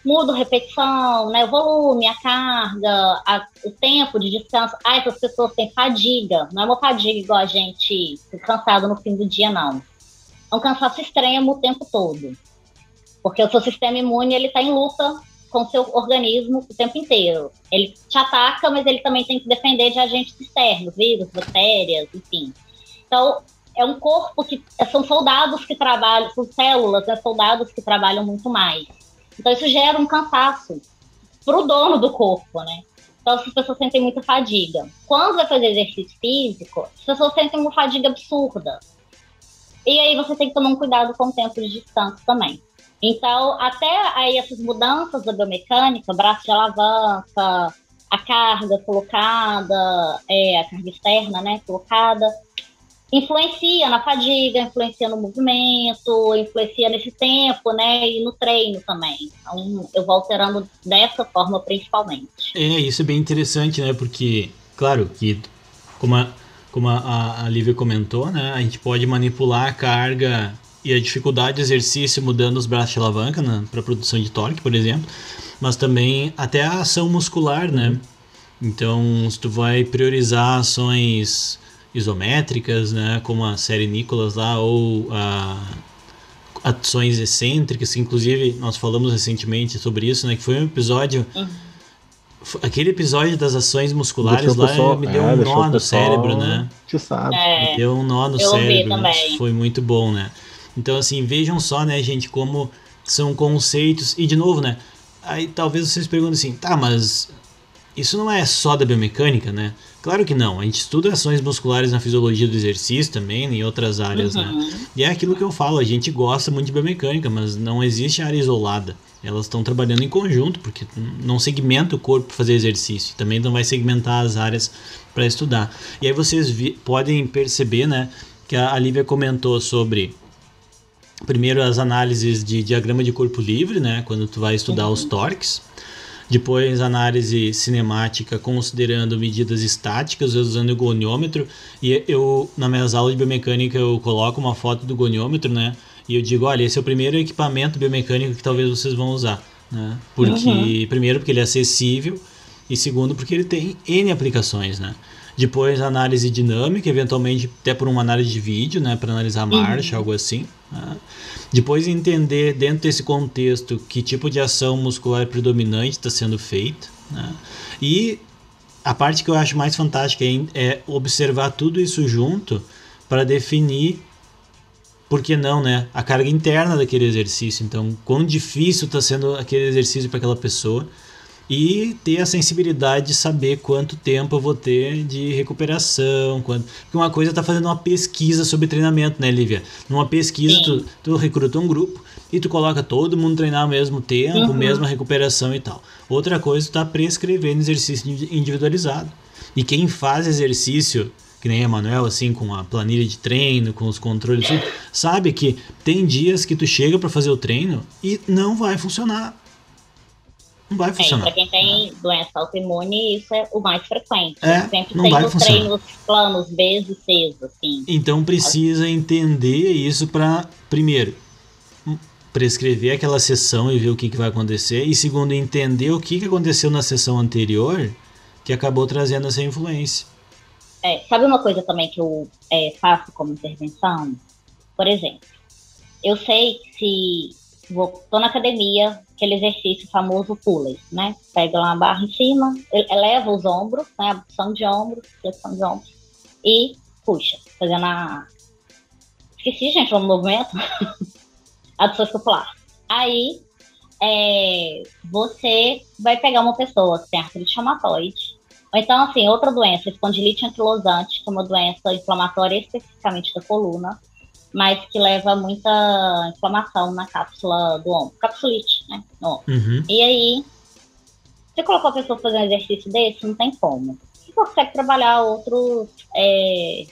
mudo repetição, né, o volume, a carga, a, o tempo de descanso. Ah, essas pessoas têm fadiga, não é uma fadiga igual a gente cansado no fim do dia, não. É um cansaço extremo o tempo todo. Porque o seu sistema imune ele está em luta com o seu organismo o tempo inteiro. Ele te ataca, mas ele também tem que defender de agentes externos, vírus, bactérias, enfim. Então, é um corpo que são soldados que trabalham, são células, né, soldados que trabalham muito mais. Então isso gera um cansaço para o dono do corpo, né? Então as pessoas sentem muita fadiga. Quando vai fazer exercício físico, as pessoas sentem uma fadiga absurda. E aí você tem que tomar um cuidado com o tempo de descanso também. Então, até aí essas mudanças da biomecânica, braço de alavanca, a carga colocada, é, a carga externa, né, colocada, influencia na fadiga, influencia no movimento, influencia nesse tempo, né? E no treino também. Então, eu vou alterando dessa forma principalmente. É, isso é bem interessante, né? Porque, claro, que como a, como a, a Lívia comentou, né? A gente pode manipular a carga e a dificuldade de exercício mudando os braços de alavanca né, para produção de torque, por exemplo, mas também até a ação muscular, né? Então, se tu vai priorizar ações isométricas, né, como a série Nicolas lá, ou a ações excêntricas, que inclusive nós falamos recentemente sobre isso, né, que foi um episódio uhum. Aquele episódio das ações musculares lá pessoal, me deu é, um nó no cérebro, né? Te sabe. É, me deu um nó no cérebro. Foi muito bom, né? Então, assim, vejam só, né, gente, como são conceitos. E, de novo, né? Aí talvez vocês perguntem assim, tá, mas isso não é só da biomecânica, né? Claro que não. A gente estuda ações musculares na fisiologia do exercício também, em outras áreas, né? uhum. né? E é aquilo que eu falo, a gente gosta muito de biomecânica, mas não existe área isolada. Elas estão trabalhando em conjunto, porque não segmenta o corpo para fazer exercício. Também não vai segmentar as áreas para estudar. E aí vocês podem perceber, né, que a, a Lívia comentou sobre primeiro as análises de diagrama de corpo livre, né, quando tu vai estudar uhum. os torques. Depois, análise cinemática considerando medidas estáticas, usando o goniômetro. E eu, nas minhas aulas de biomecânica, eu coloco uma foto do goniômetro, né? E eu digo, olha, esse é o primeiro equipamento biomecânico que talvez vocês vão usar, né? Porque, uhum. primeiro, porque ele é acessível e segundo, porque ele tem N aplicações, né? Depois, análise dinâmica, eventualmente até por uma análise de vídeo, né? Para analisar a marcha, uhum. algo assim. Né? Depois entender dentro desse contexto que tipo de ação muscular predominante está sendo feita. Né? E a parte que eu acho mais fantástica é, é observar tudo isso junto para definir por que não, né? A carga interna daquele exercício. Então, quão difícil está sendo aquele exercício para aquela pessoa e ter a sensibilidade de saber quanto tempo eu vou ter de recuperação. Quanto... Porque uma coisa está fazendo uma pesquisa sobre treinamento, né, Lívia? Numa pesquisa, tu, tu recruta um grupo e tu coloca todo mundo treinar ao mesmo tempo, uhum. mesma recuperação e tal. Outra coisa, tu tá prescrevendo exercício individualizado. E quem faz exercício que nem a Manuel, assim, com a planilha de treino, com os controles, sabe que tem dias que tu chega para fazer o treino e não vai funcionar. Não vai funcionar. É, para quem tem doença autoimune, isso é o mais frequente. É, sempre não tem vai os funcionar. treinos planos B e C, assim. Então precisa entender isso para, primeiro, prescrever aquela sessão e ver o que, que vai acontecer. E segundo, entender o que, que aconteceu na sessão anterior que acabou trazendo essa influência. É, sabe uma coisa também que eu é, faço como intervenção? Por exemplo, eu sei que se vou, tô na academia, aquele exercício famoso pulley, né? Pega uma barra em cima, eleva os ombros, né? Abdução de ombros, flexão de ombros, e puxa, fazendo a. Esqueci, gente, o movimento. [laughs] Adução escapular. Aí, é, você vai pegar uma pessoa que tem artrite reumatoide, ou então, assim, outra doença, espondilite anquilosante, que é uma doença inflamatória especificamente da coluna, mas que leva muita inflamação na cápsula do ombro. Capsulite, né? Uhum. E aí, você colocou a pessoa fazer um exercício desse, não tem como. Você consegue trabalhar outros, é,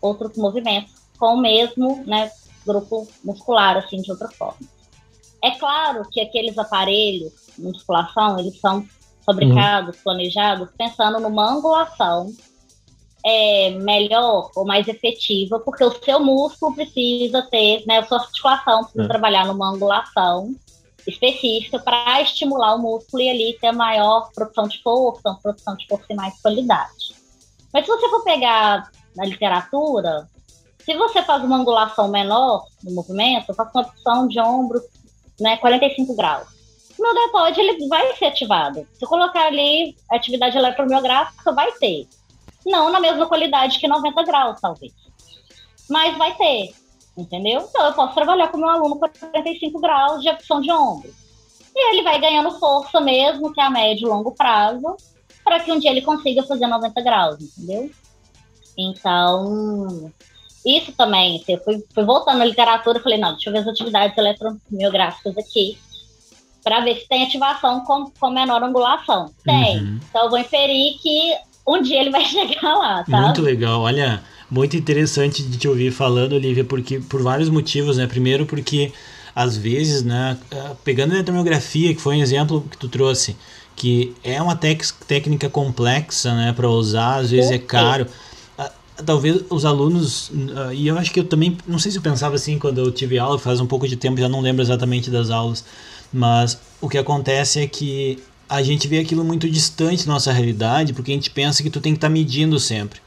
outros movimentos com o mesmo né, grupo muscular, assim, de outra forma. É claro que aqueles aparelhos de musculação, eles são fabricados, planejados, pensando numa angulação é, melhor ou mais efetiva, porque o seu músculo precisa ter, né, a sua articulação precisa É. trabalhar numa angulação específica para estimular o músculo e ali ter maior produção de força, uma produção de força e mais qualidade. Mas se você for pegar na literatura, se você faz uma angulação menor no movimento, eu faço uma opção de ombros, né, 45 graus. O meu deltoide ele vai ser ativado. Se eu colocar ali atividade eletromiográfica, vai ter. Não na mesma qualidade que 90 graus, talvez. Mas vai ter, entendeu? Então eu posso trabalhar com o meu aluno com 45 graus de opção de ombro. E ele vai ganhando força mesmo, que é a médio e longo prazo, para que um dia ele consiga fazer 90 graus, entendeu? Então, isso também, assim, eu fui, fui voltando à literatura, falei, não, deixa eu ver as atividades eletromiográficas aqui, para ver se tem ativação com, com menor angulação. Tem. Uhum. Então eu vou inferir que um dia ele vai [laughs] chegar lá, tá? Muito legal, olha, muito interessante de te ouvir falando, Olivia, porque por vários motivos, né? Primeiro porque às vezes, né, ah, pegando a eletromografia, que foi um exemplo que tu trouxe, que é uma técnica complexa, né, para usar, às vezes é caro. Ah, Talvez os alunos, ah, e eu acho que eu também, não sei se eu pensava assim quando eu tive aula, faz um pouco de tempo, já não lembro exatamente das aulas, mas o que acontece é que a gente vê aquilo muito distante da nossa realidade, porque a gente pensa que tu tem que estar medindo sempre.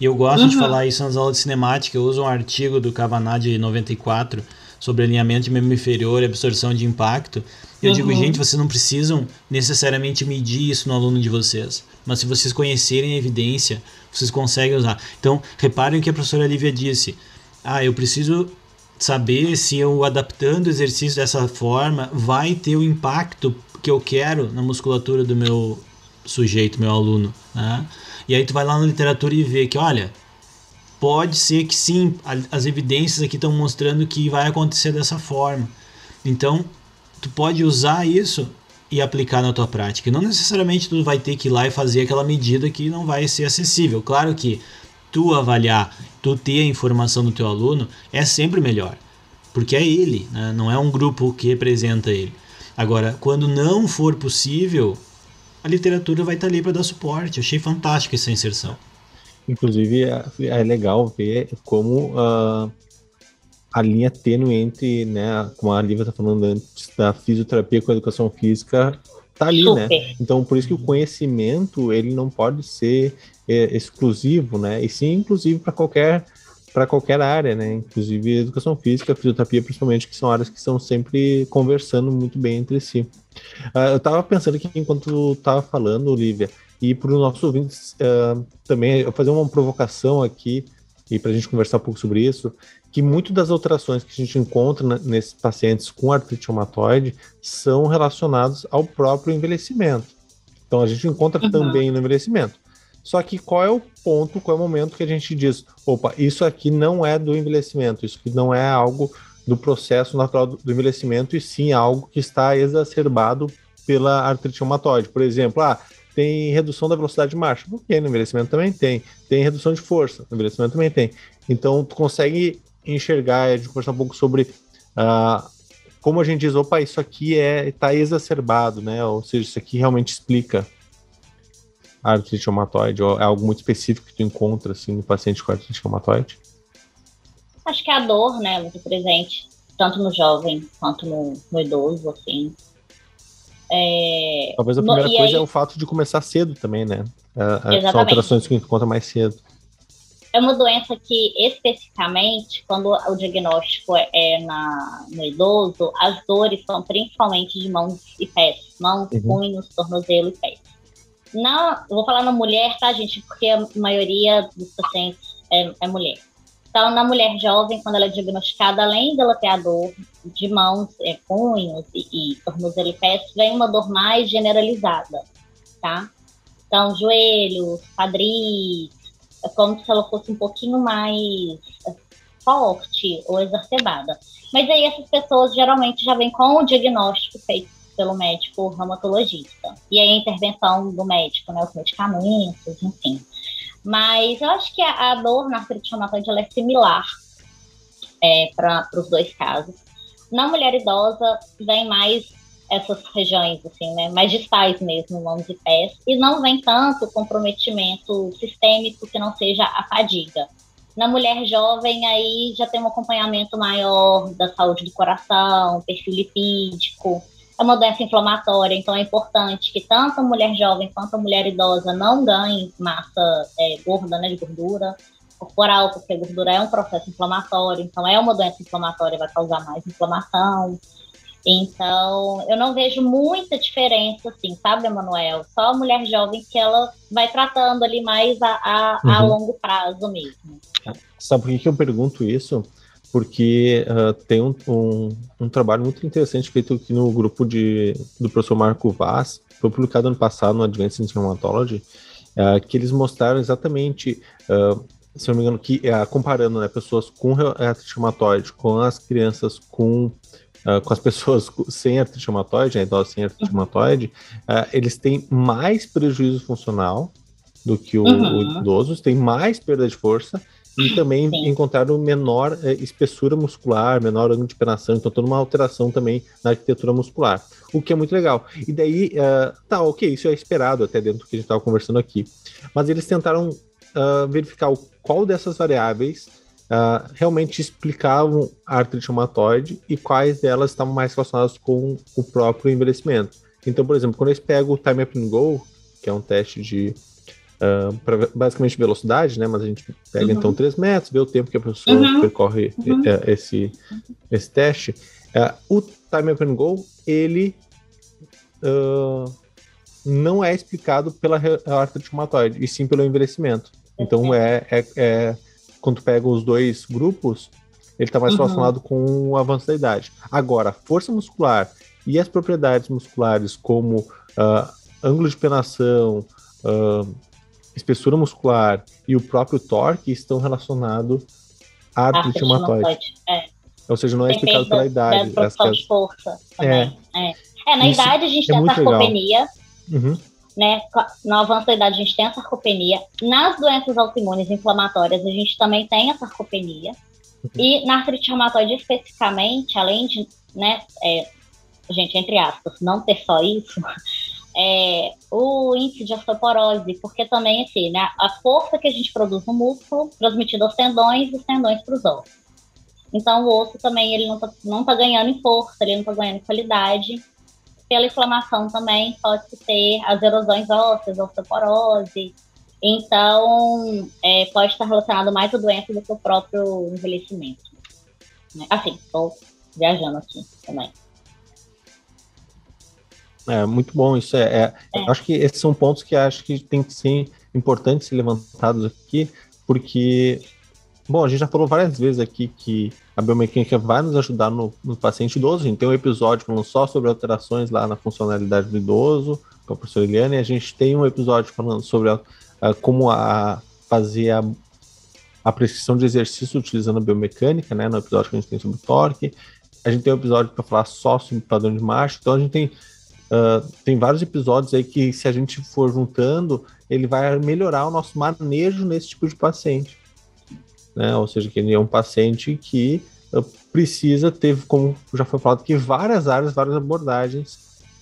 E eu gosto de Uhum. falar isso nas aulas de cinemática, eu uso um artigo do Cavanagh de 94 sobre alinhamento de membro inferior e absorção de impacto. Eu digo, Uhum. gente, vocês não precisam necessariamente medir isso no aluno de vocês, mas se vocês conhecerem a evidência, vocês conseguem usar. Então, reparem o que a professora Lívia disse. Ah, eu preciso saber se eu adaptando o exercício dessa forma vai ter o impacto que eu quero na musculatura do meu sujeito, meu aluno, né? E aí tu vai lá na literatura e vê que, olha, pode ser que sim, as evidências aqui estão mostrando que vai acontecer dessa forma. Então, tu pode usar isso e aplicar na tua prática. Não necessariamente tu vai ter que ir lá e fazer aquela medida que não vai ser acessível. Claro que tu avaliar, tu ter a informação do teu aluno é sempre melhor, porque é ele, né? não é um grupo que representa ele. Agora, quando não for possível, a literatura vai estar ali para dar suporte. Achei fantástico essa inserção. Inclusive, é, é legal ver como ah, a linha tênue entre, né, como a Lívia tá falando antes, da fisioterapia com a educação física tá ali, né? Super. Então, por isso que o conhecimento, ele não pode ser é, exclusivo, né? E sim inclusive para qualquer para qualquer área, né? Inclusive educação física, fisioterapia, principalmente, que são áreas que estão sempre conversando muito bem entre si. Ah, eu tava pensando aqui enquanto tu tava falando, Olivia, E para os nossos ouvintes uh, também, eu fazer uma provocação aqui, e para a gente conversar um pouco sobre isso, que muito das alterações que a gente encontra nesses pacientes com artrite reumatoide são relacionados ao próprio envelhecimento. Então a gente encontra uhum. também no envelhecimento. Só que qual é o ponto, qual é o momento que a gente diz, opa, isso aqui não é do envelhecimento, isso aqui não é algo do processo natural do envelhecimento, e sim algo que está exacerbado pela artrite reumatoide. Por exemplo, ah, tem redução da velocidade de marcha. Ok, no envelhecimento também tem. Tem redução de força, no envelhecimento também tem. Então, tu consegue enxergar, a gente conversar um pouco sobre uh, como a gente diz, opa, isso aqui é está exacerbado, né? Ou seja, isso aqui realmente explica artrite reumatoide, ou é algo muito específico que tu encontra assim no paciente com artrite reumatoide? Acho que é a dor, né, muito presente, tanto no jovem quanto no, no idoso, assim. É... Talvez a primeira no, coisa aí... é o fato de começar cedo também, né? É, é, são alterações que encontra mais cedo. É uma doença que, especificamente, quando o diagnóstico é na, no idoso, as dores são principalmente de mãos e pés. Mãos, uhum. punhos, tornozelo e pés. Na, vou falar na mulher, tá, gente? Porque a maioria dos pacientes é, é mulher. Então, na mulher jovem, quando ela é diagnosticada, além dela ter a dor de mãos, é, punhos e, e tornozelo e pés, vem uma dor mais generalizada, tá? Então, joelhos, quadris, é como se ela fosse um pouquinho mais forte ou exacerbada. Mas aí essas pessoas geralmente já vêm com o diagnóstico feito pelo médico reumatologista. E aí a intervenção do médico, né, os medicamentos, enfim. Mas eu acho que a, a dor na artrite reumatoide é similar é, para os dois casos. Na mulher idosa, vem mais essas regiões, assim, né, mais distais mesmo, mãos e pés, e não vem tanto comprometimento sistêmico que não seja a fadiga. Na mulher jovem, aí já tem um acompanhamento maior da saúde do coração, perfil lipídico, é uma doença inflamatória, então é importante que tanto a mulher jovem quanto a mulher idosa não ganhem massa é, gorda, né, de gordura corporal, porque a gordura é um processo inflamatório, então é uma doença inflamatória, vai causar mais inflamação. Então, eu não vejo muita diferença, assim, sabe, Emanuel? Só a mulher jovem que ela vai tratando ali mais a, a, uhum. a longo prazo mesmo. Sabe por que, que eu pergunto isso? Porque uh, tem um, um, um, trabalho muito interessante feito aqui no grupo de, do professor Marco Vaz, foi publicado ano passado no Advanced Rheumatology, uh, que eles mostraram exatamente, uh, se não me engano, que comparando né, pessoas com artrite reumatoide com as crianças com com as [laughs] pessoas sem artrite reumatoide, né, idosos sem artrite reumatoide, eles têm mais prejuízo funcional do que o, uhum. o idoso, têm mais perda de força e também Sim. encontraram menor é, espessura muscular, menor ângulo de penação, então toda uma alteração também na arquitetura muscular, o que é muito legal. E daí, uh, tá, ok, isso é esperado até dentro do que a gente estava conversando aqui, mas eles tentaram uh, verificar o, qual dessas variáveis uh, realmente explicavam a artrite reumatoide e quais delas estavam mais relacionadas com o próprio envelhecimento. Então, por exemplo, quando eles pegam o Time Up and Go, que é um teste de uh, ah, para basicamente velocidade, né? Mas a gente pega então, uhum. então 3 metros, vê o tempo que a pessoa uhum. percorre uhum. Uh, esse, esse teste. Uh, o Time Up and Go, ele não é explicado pela artrite reumatoide, e sim pelo envelhecimento. Então é, é, é quando tu pega os dois grupos, ele está mais uhum. relacionado com o avanço da idade. Agora, força muscular e as propriedades musculares como uh, ângulo de penação, uh, espessura muscular e o próprio torque estão relacionados à artrite reumatoide. É. Ou seja, não é explicado pela idade. Da produção de força é. é. é. na Isso idade a gente é tem a sarcopenia, uhum. né? No avanço da idade a gente tem a sarcopenia. Nas doenças autoimunes inflamatórias a gente também tem a sarcopenia. Uhum. E na artrite reumatoide especificamente, além de, né, é, gente, entre aspas, não ter só isso, é, o índice de osteoporose, porque também, assim, né, a força que a gente produz no músculo, transmitida aos tendões os tendões para os ossos. Então, o osso também, ele não está não tá ganhando em força, ele não está ganhando em qualidade. Pela inflamação também pode ter as erosões ósseas, osteoporose. Então, é, pode estar relacionado mais à doença do que o próprio envelhecimento. Né? Assim, estou viajando aqui também. É muito bom isso. É, é, é. Acho que esses são pontos que acho que tem que ser importantes ser levantados aqui, porque bom, a gente já falou várias vezes aqui que a biomecânica vai nos ajudar no, no paciente idoso. A gente tem um episódio falando só sobre alterações lá na funcionalidade do idoso, com a professora Eliane, e a gente tem um episódio falando sobre a, a, como a, fazer a, a prescrição de exercício utilizando a biomecânica, né, no episódio que a gente tem sobre torque. A gente tem um episódio para falar só sobre padrão de marcha. Então a gente tem, uh, tem vários episódios aí que, se a gente for juntando, ele vai melhorar o nosso manejo nesse tipo de paciente. Né? Ou seja, que ele é um paciente que uh, precisa ter, como já foi falado, que várias áreas, várias abordagens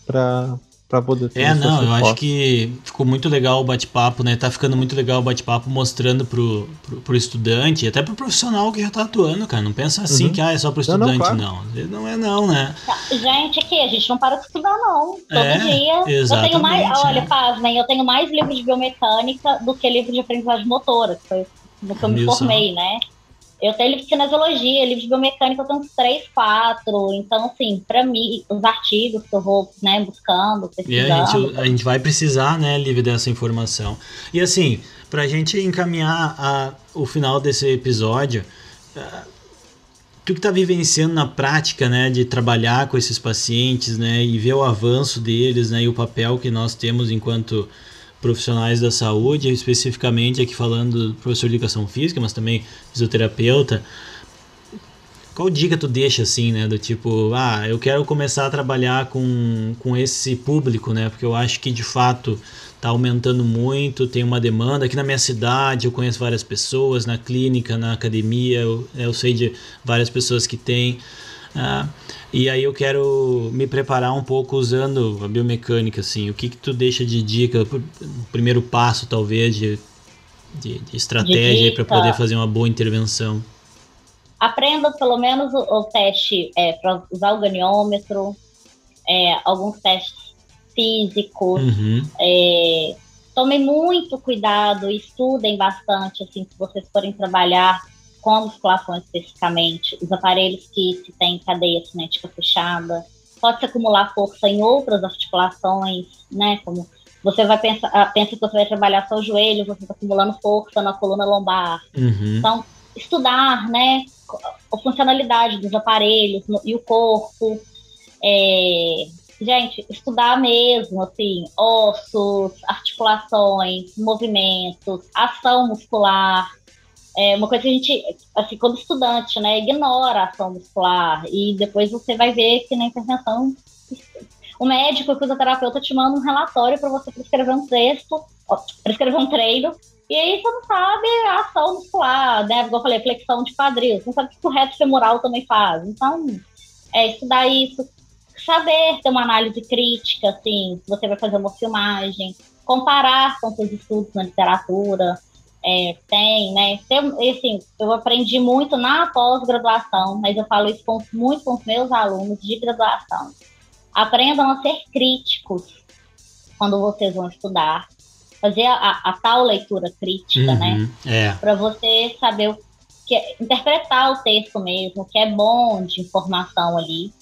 para para poder ter É, não, eu acho que ficou muito legal o bate-papo, né? Tá ficando muito legal o bate-papo mostrando pro, pro, pro, estudante e até pro profissional que já tá atuando, cara. Não pensa assim uhum. que ah, é só pro estudante, não. Não, não. não é não, né? Tá, gente, aqui, a gente não para de estudar, não. Todo é, dia. Eu tenho mais, olha, é. né? eu tenho mais livro de biomecânica do que livro de aprendizagem motora, que foi do que eu me formei, né? Eu tenho livro de cinesiologia, livro de biomecânica, eu tenho uns três, quatro. Então, assim, para mim, os artigos que eu vou né, buscando, pesquisando. E a gente, a gente vai precisar, né, Lívia, dessa informação. E assim, para a gente encaminhar a, o final desse episódio, uh, tu que está vivenciando na prática, né, de trabalhar com esses pacientes, né, e ver o avanço deles, né, e o papel que nós temos enquanto profissionais da saúde, especificamente aqui falando do professor de educação física, mas também fisioterapeuta. Qual dica tu deixa assim, né, do tipo, ah, eu quero começar a trabalhar com, com esse público, né, porque eu acho que de fato está aumentando muito, tem uma demanda. Aqui na minha cidade eu conheço várias pessoas, na clínica, na academia, eu, eu sei de várias pessoas que têm. Ah, e aí eu quero me preparar um pouco usando a biomecânica, assim. O que que tu deixa de dica, primeiro passo talvez de, de, de estratégia para poder fazer uma boa intervenção? Aprenda pelo menos o, o teste é, para usar o ganiômetro, é, alguns testes físicos. Uhum. É, tomem muito cuidado, estudem bastante, assim, se vocês forem trabalhar com a musculação especificamente, os aparelhos que se tem cadeia cinética fechada, pode-se acumular força em outras articulações, né? Como você vai pensar, ah, pensa que você vai trabalhar só o joelho, você está acumulando força na coluna lombar. Uhum. Então, estudar, né? A funcionalidade dos aparelhos no, e o corpo. É, gente, estudar mesmo, assim, ossos, articulações, movimentos, ação muscular, é uma coisa que a gente, assim, como estudante, né, ignora a ação muscular e depois você vai ver que na intervenção o médico, o fisioterapeuta te manda um relatório para você prescrever um texto, prescrever um treino, e aí você não sabe a ação muscular, né? Como eu falei, flexão de quadril, você não sabe o que o reto femoral também faz. Então, é estudar isso, saber ter uma análise crítica, assim, se você vai fazer uma filmagem, comparar com seus estudos na literatura, é, tem, né? Tem, assim, eu aprendi muito na pós-graduação, mas eu falo isso com, muito com os meus alunos de graduação. Aprendam a ser críticos quando vocês vão estudar. Fazer a, a tal leitura crítica, né? uhum, né? É. Para você saber o que interpretar o texto mesmo, o que é bom de informação ali.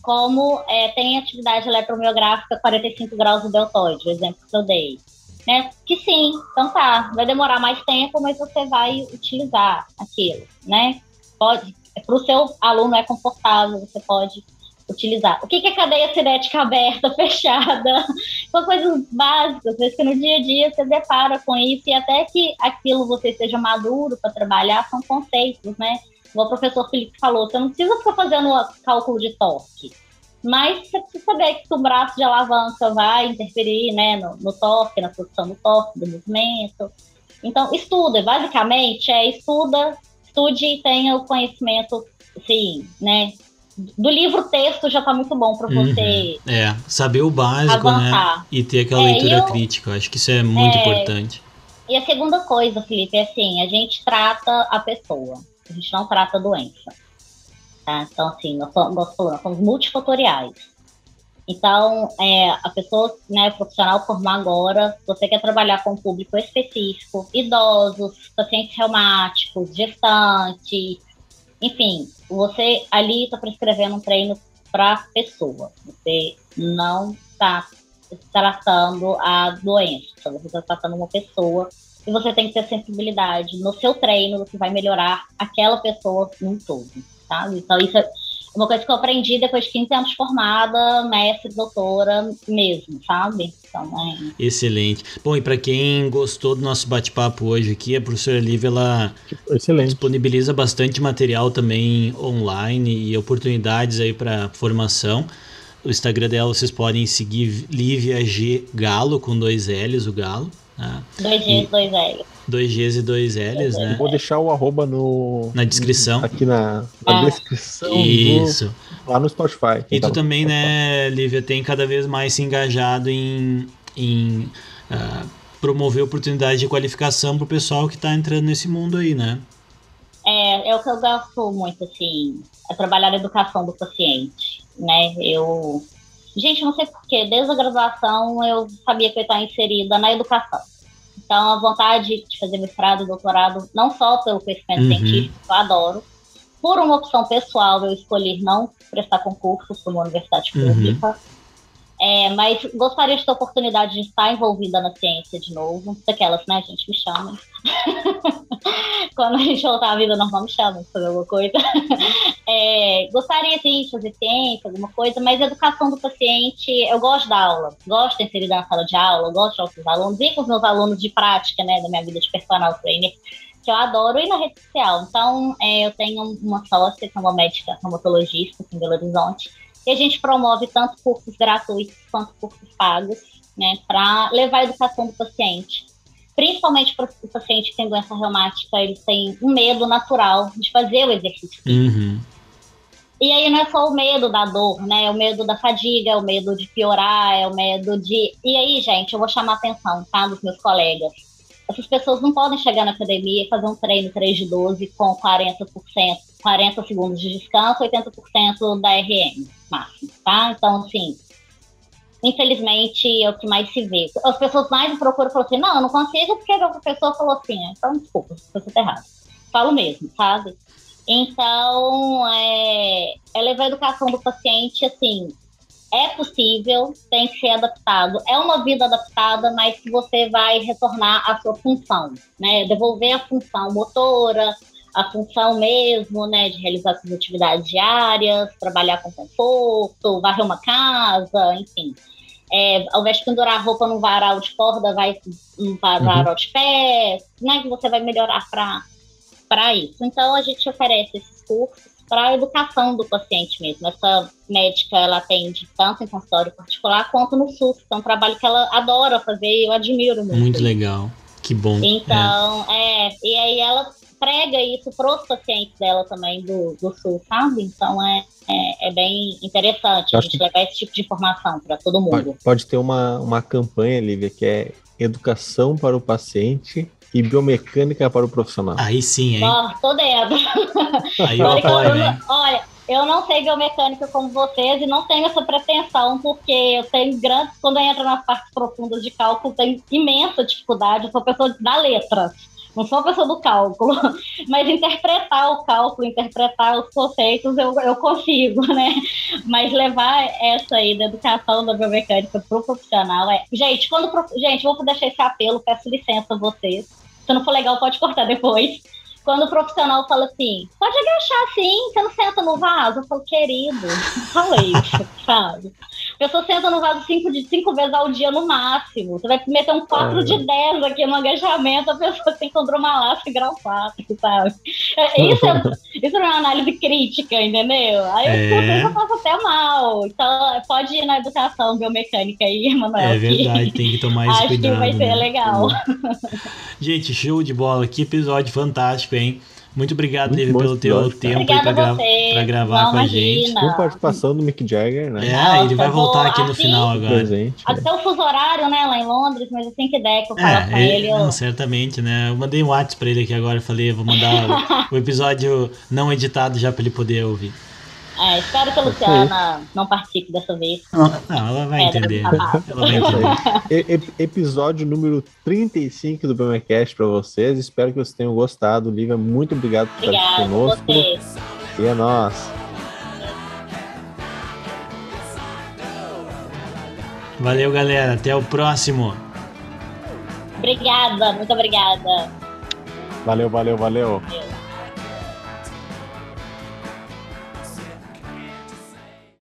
Como é, tem atividade eletromiográfica 45 graus do deltoide, o exemplo que eu dei né? Que sim, então tá, vai demorar mais tempo, mas você vai utilizar aquilo, né? Pode, para o seu aluno é confortável, você pode utilizar. O que, que é cadeia cinética aberta, [laughs] fechada? São coisas básicas, vezes que no dia a dia você depara com isso e até que aquilo você seja maduro para trabalhar são conceitos, né? Como o professor Felipe falou, você não precisa ficar fazendo cálculo de torque mas você precisa saber que o braço de alavanca vai interferir né, no, no torque, na posição do torque, do movimento. Então, estuda, basicamente, é estuda, estude e tenha o conhecimento, assim, né? Do livro texto já está muito bom para uhum. você. É, saber o básico, né, avançar. né? E ter aquela é, leitura eu, crítica. Acho que isso é muito é, importante. E a segunda coisa, Felipe, é assim, a gente trata a pessoa, a gente não trata a doença. Tá? Então, assim, nós somos, nós somos multifatoriais. Então, é, a pessoa, né, profissional formar agora, você quer trabalhar com um público específico, idosos, pacientes reumáticos, gestantes, enfim, você ali está prescrevendo um treino para pessoa. Você não está tratando a doença, você está tratando uma pessoa e você tem que ter sensibilidade no seu treino, você vai melhorar aquela pessoa num todo, sabe? Então isso é uma coisa que eu aprendi depois de 15 anos formada, mestre, doutora mesmo, sabe? Então, é... Excelente. Bom, e para quem gostou do nosso bate-papo hoje aqui, a professora Lívia, ela Excelente. disponibiliza bastante material também online e oportunidades aí para formação. O Instagram dela vocês podem seguir Lívia G Galo, com dois L's, o Galo. Né? Dois Gs, dois L's. Dois Gs e dois L's, né? Vou deixar o arroba no... Na descrição. Aqui na, na é. descrição. Isso. Do, lá no Spotify. E tu tá também, né, Lívia, tem cada vez mais se engajado em... em uh, promover oportunidades de qualificação para o pessoal que está entrando nesse mundo aí, né? É, é o que eu gosto muito, assim, é trabalhar a educação do paciente, né? Eu Gente, não sei porquê, desde a graduação eu sabia que eu ia estar inserida na educação. Então, a vontade de fazer mestrado, doutorado, não só pelo conhecimento uhum. científico, eu adoro. Por uma opção pessoal, eu escolhi não prestar concursos para uma universidade uhum. pública. Uhum. É, mas gostaria de ter a oportunidade de estar envolvida na ciência de novo. Daquelas, né, gente? Me chamem. [laughs] Quando a gente voltar à vida normal, me chamem fazer alguma coisa. É, gostaria, sim, de fazer ciência, alguma coisa, mas educação do paciente, eu gosto da aula. Gosto de inserir na sala de aula, gosto de outros alunos e com os meus alunos de prática, né, da minha vida de personal trainer que eu adoro, e na rede social. Então, é, eu tenho uma sócia, que é uma médica reumatologista em Belo Horizonte, e a gente promove tanto cursos gratuitos quanto cursos pagos, né, para levar a educação do paciente. Principalmente para o paciente que tem doença reumática, eles têm um medo natural de fazer o exercício Uhum. E aí não é só o medo da dor, né? É o medo da fadiga, é o medo de piorar, é o medo de. E aí, gente, eu vou chamar a atenção, tá? Dos meus colegas. Essas pessoas não podem chegar na academia e fazer um treino 3 de 12 com 40%, 40 segundos de descanso, 80% da RM máximo, tá? Então, assim, infelizmente é o que mais se vê. As pessoas mais me procuram e falam assim, não, eu não consigo porque a pessoa falou assim, então desculpa, você tá errado. Falo mesmo, sabe? Então, é, é levar a educação do paciente, assim, é possível, tem que ser adaptado. É uma vida adaptada, mas que você vai retornar à sua função, né? Devolver a função motora, a função mesmo, né, de realizar suas atividades diárias, trabalhar com conforto, varrer uma casa, enfim. É, ao invés de pendurar a roupa num varal de corda, vai num varal uhum. de pé, né, que você vai melhorar para isso. Então, a gente oferece esses cursos para a educação do paciente mesmo. Essa médica, ela atende tanto em consultório particular quanto no SUS, que é um trabalho que ela adora fazer e eu admiro muito. Muito legal. Que bom. Então, é. é e aí ela prega isso para os pacientes dela também do, do Sul, sabe? Então é, é, é bem interessante a gente que... levar esse tipo de informação para todo mundo. Pode, pode, ter uma, uma campanha, Lívia, que é educação para o paciente e biomecânica para o profissional. Aí sim, hein? Oh, tô dentro. Aí eu apoio, hein? Olha, eu não sei biomecânica como vocês e não tenho essa pretensão, porque eu tenho grandes. Quando eu entro nas partes profundas de cálculo, tenho imensa dificuldade. Eu sou pessoa da letra. Não sou a pessoa do cálculo, [laughs] mas interpretar o cálculo, interpretar os conceitos, eu, eu consigo, né? Mas levar essa aí da educação da biomecânica para o profissional é. Gente, quando. Gente, vou deixar esse apelo, peço licença a vocês se não for legal, pode cortar depois. Quando o profissional fala assim, pode agachar assim, você não senta no vaso. Eu falo, querido, fala isso, sabe? A pessoa senta no vaso cinco, de, cinco vezes ao dia no máximo. Você vai meter um 4 de 10 aqui no agachamento, a pessoa tem condromalácia grau 4, sabe? É, isso é, [laughs] isso é uma análise crítica, entendeu? Aí é. eu passo até mal. Então, pode ir na educação biomecânica aí, Emanuel. É verdade, tem que tomar [laughs] esse Acho cuidado. Acho que vai ser né? legal. [laughs] Gente, show de bola. Que episódio fantástico, hein? Muito obrigado, Muito pelo teu tempo para gra gravar Não, com a gente. Com participação do Mick Jagger, né? É, Nossa, ele vai voltar aqui no assim, final agora. Presente, Até né? o fuso horário, né, lá em Londres, mas assim que der que eu falo é, com ele. ele não, certamente, né? Eu mandei um WhatsApp para ele aqui agora, falei, vou mandar [laughs] o, o episódio não editado já para ele poder ouvir. É, espero que a Luciana não participe dessa vez. Não, ela vai entender. Ela vai entender. episódio número 35 do BMCast para vocês. Espero que vocês tenham gostado. Lívia, muito obrigado por Obrigada, estar conosco. Vocês. E é nóis. Valeu, galera. Até o próximo. Obrigada, muito obrigada. Valeu, valeu, valeu. Valeu.